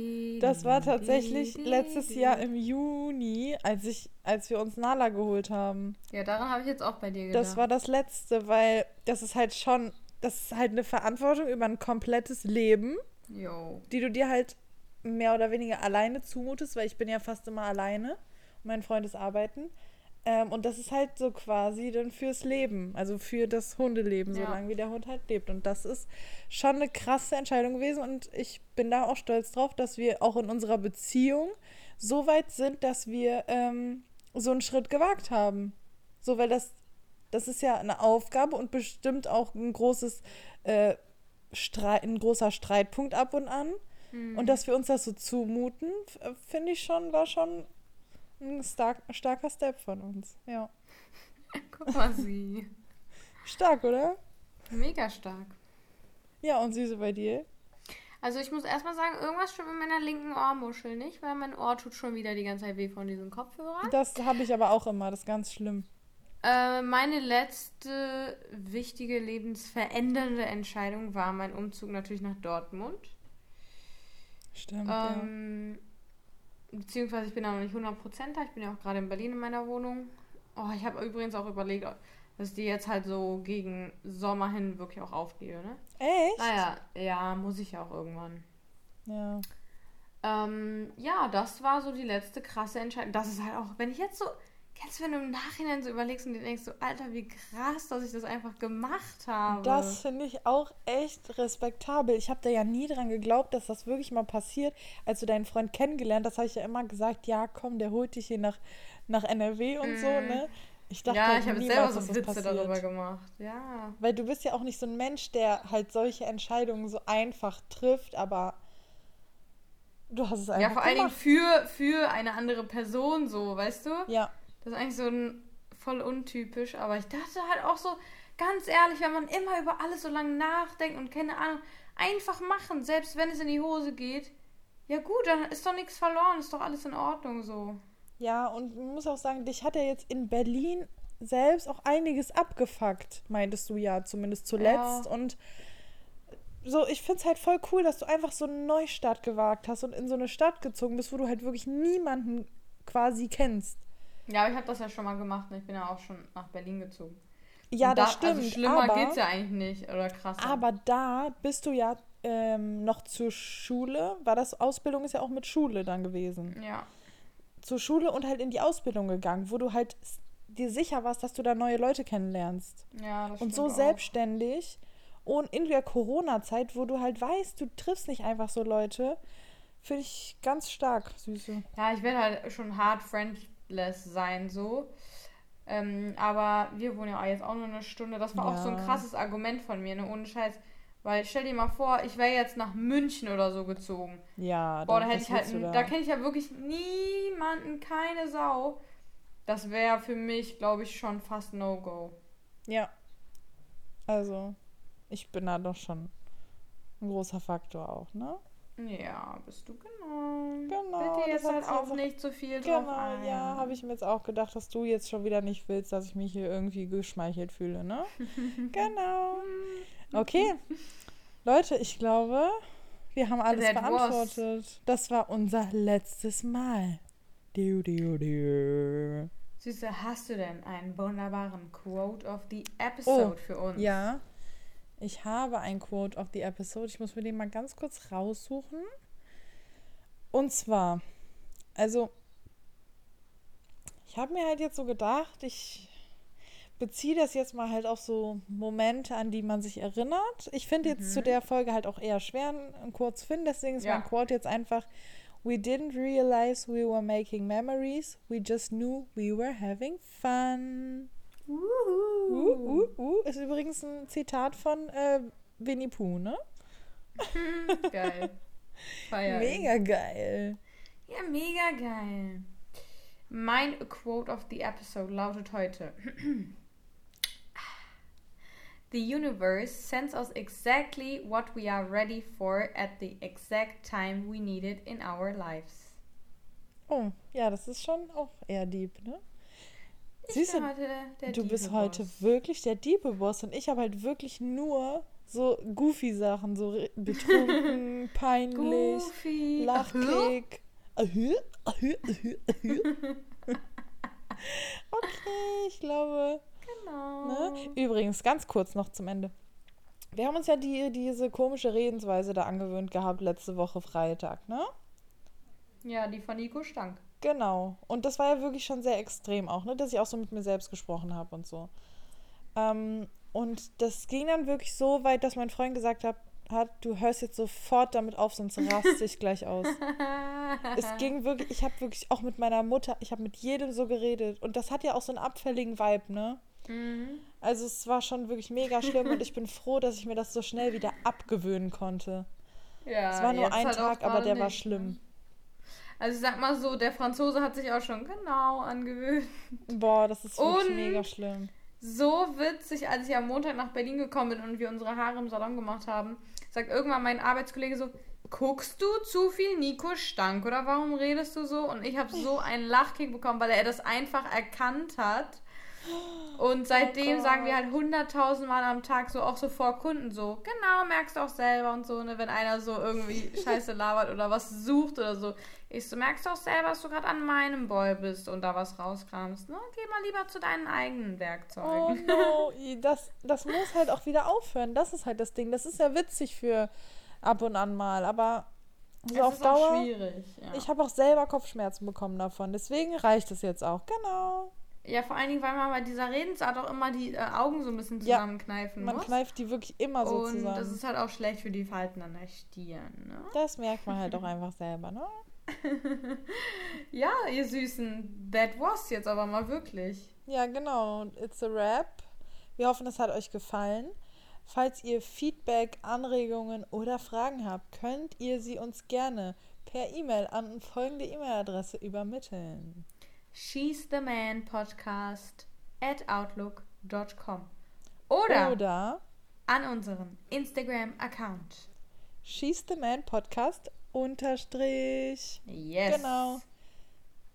das war tatsächlich letztes Jahr im Juni, als ich, als wir uns Nala geholt haben. Ja, daran habe ich jetzt auch bei dir gedacht. Das war das letzte, weil das ist halt schon, das ist halt eine Verantwortung über ein komplettes Leben, Jo. die du dir halt mehr oder weniger alleine zumutest, weil ich bin ja fast immer alleine und mein Freund ist arbeiten. Ähm, und das ist halt so quasi dann fürs Leben, also für das Hundeleben, Ja. solange wie der Hund halt lebt. Und das ist schon eine krasse Entscheidung gewesen und ich bin da auch stolz drauf, dass wir auch in unserer Beziehung so weit sind, dass wir ähm, so einen Schritt gewagt haben. So, weil das, das ist ja eine Aufgabe und bestimmt auch ein großes, äh, Streit, ein großer Streitpunkt ab und an. Hm. Und dass wir uns das so zumuten, finde ich schon, war schon ein stark, starker Step von uns. Ja. <laughs> Guck mal sie. Stark, oder? Mega stark. Ja, und Süße bei dir? Also ich muss erstmal sagen, irgendwas stimmt mit meiner linken Ohrmuschel nicht, weil mein Ohr tut schon wieder die ganze Zeit weh von diesen Kopfhörern. Das habe ich aber auch immer, das ist ganz schlimm. Äh, meine letzte wichtige lebensverändernde Entscheidung war mein Umzug natürlich nach Dortmund. Stimmt, Ähm, beziehungsweise ich bin da noch nicht 100% da. Ich bin ja auch gerade in Berlin in meiner Wohnung. Oh, ich habe übrigens auch überlegt, dass ich die jetzt halt so gegen Sommer hin wirklich auch aufgebe, ne? Echt? Naja, ja, muss ich ja auch irgendwann. Ja. Ähm, ja, das war so die letzte krasse Entscheidung. Das ist halt auch, wenn ich jetzt so, du, wenn du im Nachhinein so überlegst und dir denkst, so, Alter, wie krass, dass ich das einfach gemacht habe. Das finde ich auch echt respektabel. Ich habe da ja nie dran geglaubt, dass das wirklich mal passiert. Als du deinen Freund kennengelernt hast, habe ich ja immer gesagt, ja, komm, der holt dich hier nach, nach NRW und so, Mhm. ne? Ich dachte ja, ich habe selber so Witze passiert. darüber gemacht. Ja. Weil du bist ja auch nicht so ein Mensch, der halt solche Entscheidungen so einfach trifft, aber du hast es einfach Ja, vor allen Dingen gemacht. für, für eine andere Person so, weißt du? Ja, Das ist eigentlich so ein voll untypisch, aber ich dachte halt auch so, ganz ehrlich, wenn man immer über alles so lange nachdenkt und keine Ahnung, einfach machen, selbst wenn es in die Hose geht. Ja gut, dann ist doch nichts verloren, ist doch alles in Ordnung so. ja, und man muss auch sagen, dich hat ja jetzt in Berlin selbst auch einiges abgefuckt, meintest du ja, zumindest zuletzt. Ja. Und so, ich finde es halt voll cool, dass du einfach so einen Neustart gewagt hast und in so eine Stadt gezogen bist, wo du halt wirklich niemanden quasi kennst. Ja, aber ich habe das ja schon mal gemacht und ich bin ja auch schon nach Berlin gezogen. Ja, Und das da- stimmt. Also schlimmer aber, geht's ja eigentlich nicht, oder krasser. aber da bist du ja ähm, noch zur Schule. War das Ausbildung ist ja auch mit Schule dann gewesen. Ja. zur Schule und halt in die Ausbildung gegangen, wo du halt dir sicher warst, dass du da neue Leute kennenlernst. Ja, das Und so auch. selbstständig und in der Corona-Zeit, wo du halt weißt, du triffst nicht einfach so Leute, finde ich ganz stark, Süße. Ja, ich werde halt schon hart friendless sein, so. Ähm, aber wir wohnen ja jetzt auch nur eine Stunde. Das war auch so ein Ja. krasses Argument von mir, ne? Ohne Scheiß. Weil stell dir mal vor, ich wäre jetzt nach München oder so gezogen. Ja, Boah, da hätte ich halt, du da, kenne ich ja wirklich niemanden, keine Sau. Das wäre für mich, glaube ich, schon fast No-Go. Ja. Also, ich bin da doch schon ein großer Faktor auch, ne? Ja, bist du genau. Genau, Bitte jetzt halt auch nicht so viel drauf Genau, ein. ja, habe ich mir jetzt auch gedacht, dass du jetzt schon wieder nicht willst, dass ich mich hier irgendwie geschmeichelt fühle, ne? <laughs> genau. Okay. Leute, ich glaube, wir haben alles That was- beantwortet. Das war unser letztes Mal. Du, du, du. Süße, hast du denn einen wunderbaren Quote of the Episode für uns? Oh, Ja, ich habe ein Quote of the Episode. Ich muss mir den mal ganz kurz raussuchen. Und zwar, also, ich habe mir halt jetzt so gedacht, ich beziehe das jetzt mal halt auf so Momente, an die man sich erinnert. Ich finde jetzt zu der Folge halt auch eher schwer, einen Quote zu finden. Deswegen ist Ja. mein Quote jetzt einfach: We didn't realize we were making memories. We just knew we were having fun. Uh, uh, uh. Ist übrigens ein Zitat von äh, Winnie Pooh, ne? Geil. <laughs> Feier. Mega geil. Ja, mega geil. Mein Quote of the Episode lautet heute: <clears throat> The universe sends us exactly what we are ready for at the exact time we need it in our lives. Oh, ja, das ist schon auch eher deep, ne? Ich Siehst bin du, heute der du bist heute wirklich der Diebe-Boss und ich habe halt wirklich nur so Goofy-Sachen, so re- betrunken, <laughs> peinlich, Goofy. Lachkick. Ahü, ahü, ahü. Okay, ich glaube. Genau. Ne? Übrigens, ganz kurz noch zum Ende. Wir haben uns ja die, diese komische Redensweise da angewöhnt gehabt letzte Woche Freitag, ne? Ja, die von Nico Stank. Genau. Und das war ja wirklich schon sehr extrem auch, ne? Dass ich auch so mit mir selbst gesprochen habe und so. Ähm, und das ging dann wirklich so weit, dass mein Freund gesagt hat, hat, du hörst jetzt sofort damit auf, sonst raste ich gleich aus. <laughs> es ging wirklich, ich habe wirklich auch mit meiner Mutter, ich habe mit jedem so geredet. Und das hat ja auch so einen abfälligen Vibe, ne? Mhm. Also es war schon wirklich mega schlimm und ich bin froh, dass ich mir das so schnell wieder abgewöhnen konnte. Ja, es war nur ein halt Tag, aber der war nicht, schlimm. ne? Also ich sag mal so, der Franzose hat sich auch schon genau angewöhnt. Boah, das ist wirklich Und- mega schlimm. So witzig, als ich am Montag nach Berlin gekommen bin und wir unsere Haare im Salon gemacht haben, sagt irgendwann mein Arbeitskollege so, guckst du zu viel Nico Stank oder warum redest du so? Und ich habe so einen Lachkick bekommen, weil er das einfach erkannt hat. Und seitdem Gott. sagen wir halt hunderttausend Mal am Tag so, auch so vor Kunden so, genau, merkst du auch selber und so, ne, wenn einer so irgendwie <laughs> Scheiße labert oder was sucht oder so. Ich so, merkst du auch selber, dass du gerade an meinem Boy bist und da was rauskramst, ne? Geh mal lieber zu deinen eigenen Oh Werkzeugen. no, <laughs> i- das, das muss halt auch wieder aufhören. Das ist halt das Ding. Das ist ja witzig für ab und an mal, aber so Es auf ist auch Dauer. schwierig. Ja. Ich habe auch selber Kopfschmerzen bekommen davon. Deswegen reicht es jetzt auch. Genau. ja, vor allen Dingen, weil man bei dieser Redensart auch immer die äh, Augen so ein bisschen Ja, zusammenkneifen Man muss. kneift die wirklich immer so und zusammen. das ist halt auch schlecht für die Falten an der Stirn. Ne? das merkt man halt auch einfach selber, ne? <laughs> Ja, ihr Süßen, that was jetzt aber mal wirklich. Ja, genau. It's a wrap. Wir hoffen, es hat euch gefallen. Falls ihr Feedback, Anregungen oder Fragen habt, könnt ihr sie uns gerne per E-Mail an folgende E-Mail-Adresse übermitteln. She's the Man Podcast at outlook.com. Oder, Oder an unseren Instagram-Account. She's the Man Podcast unterstrich. Yes. Genau.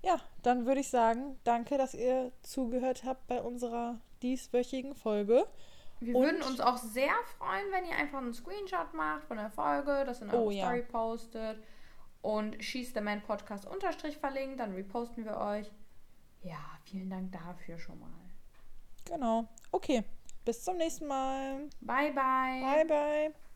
Ja, dann würde ich sagen, danke, dass ihr zugehört habt bei unserer dieswöchigen Folge. Wir Und- würden uns auch sehr freuen, wenn ihr einfach einen Screenshot macht von der Folge, das in eure Oh, ja. Story postet und She's the Man Podcast unterstrich verlinkt, dann reposten wir euch. Ja, vielen Dank dafür schon mal. Genau. Okay, bis zum nächsten Mal. Bye, bye. Bye, bye.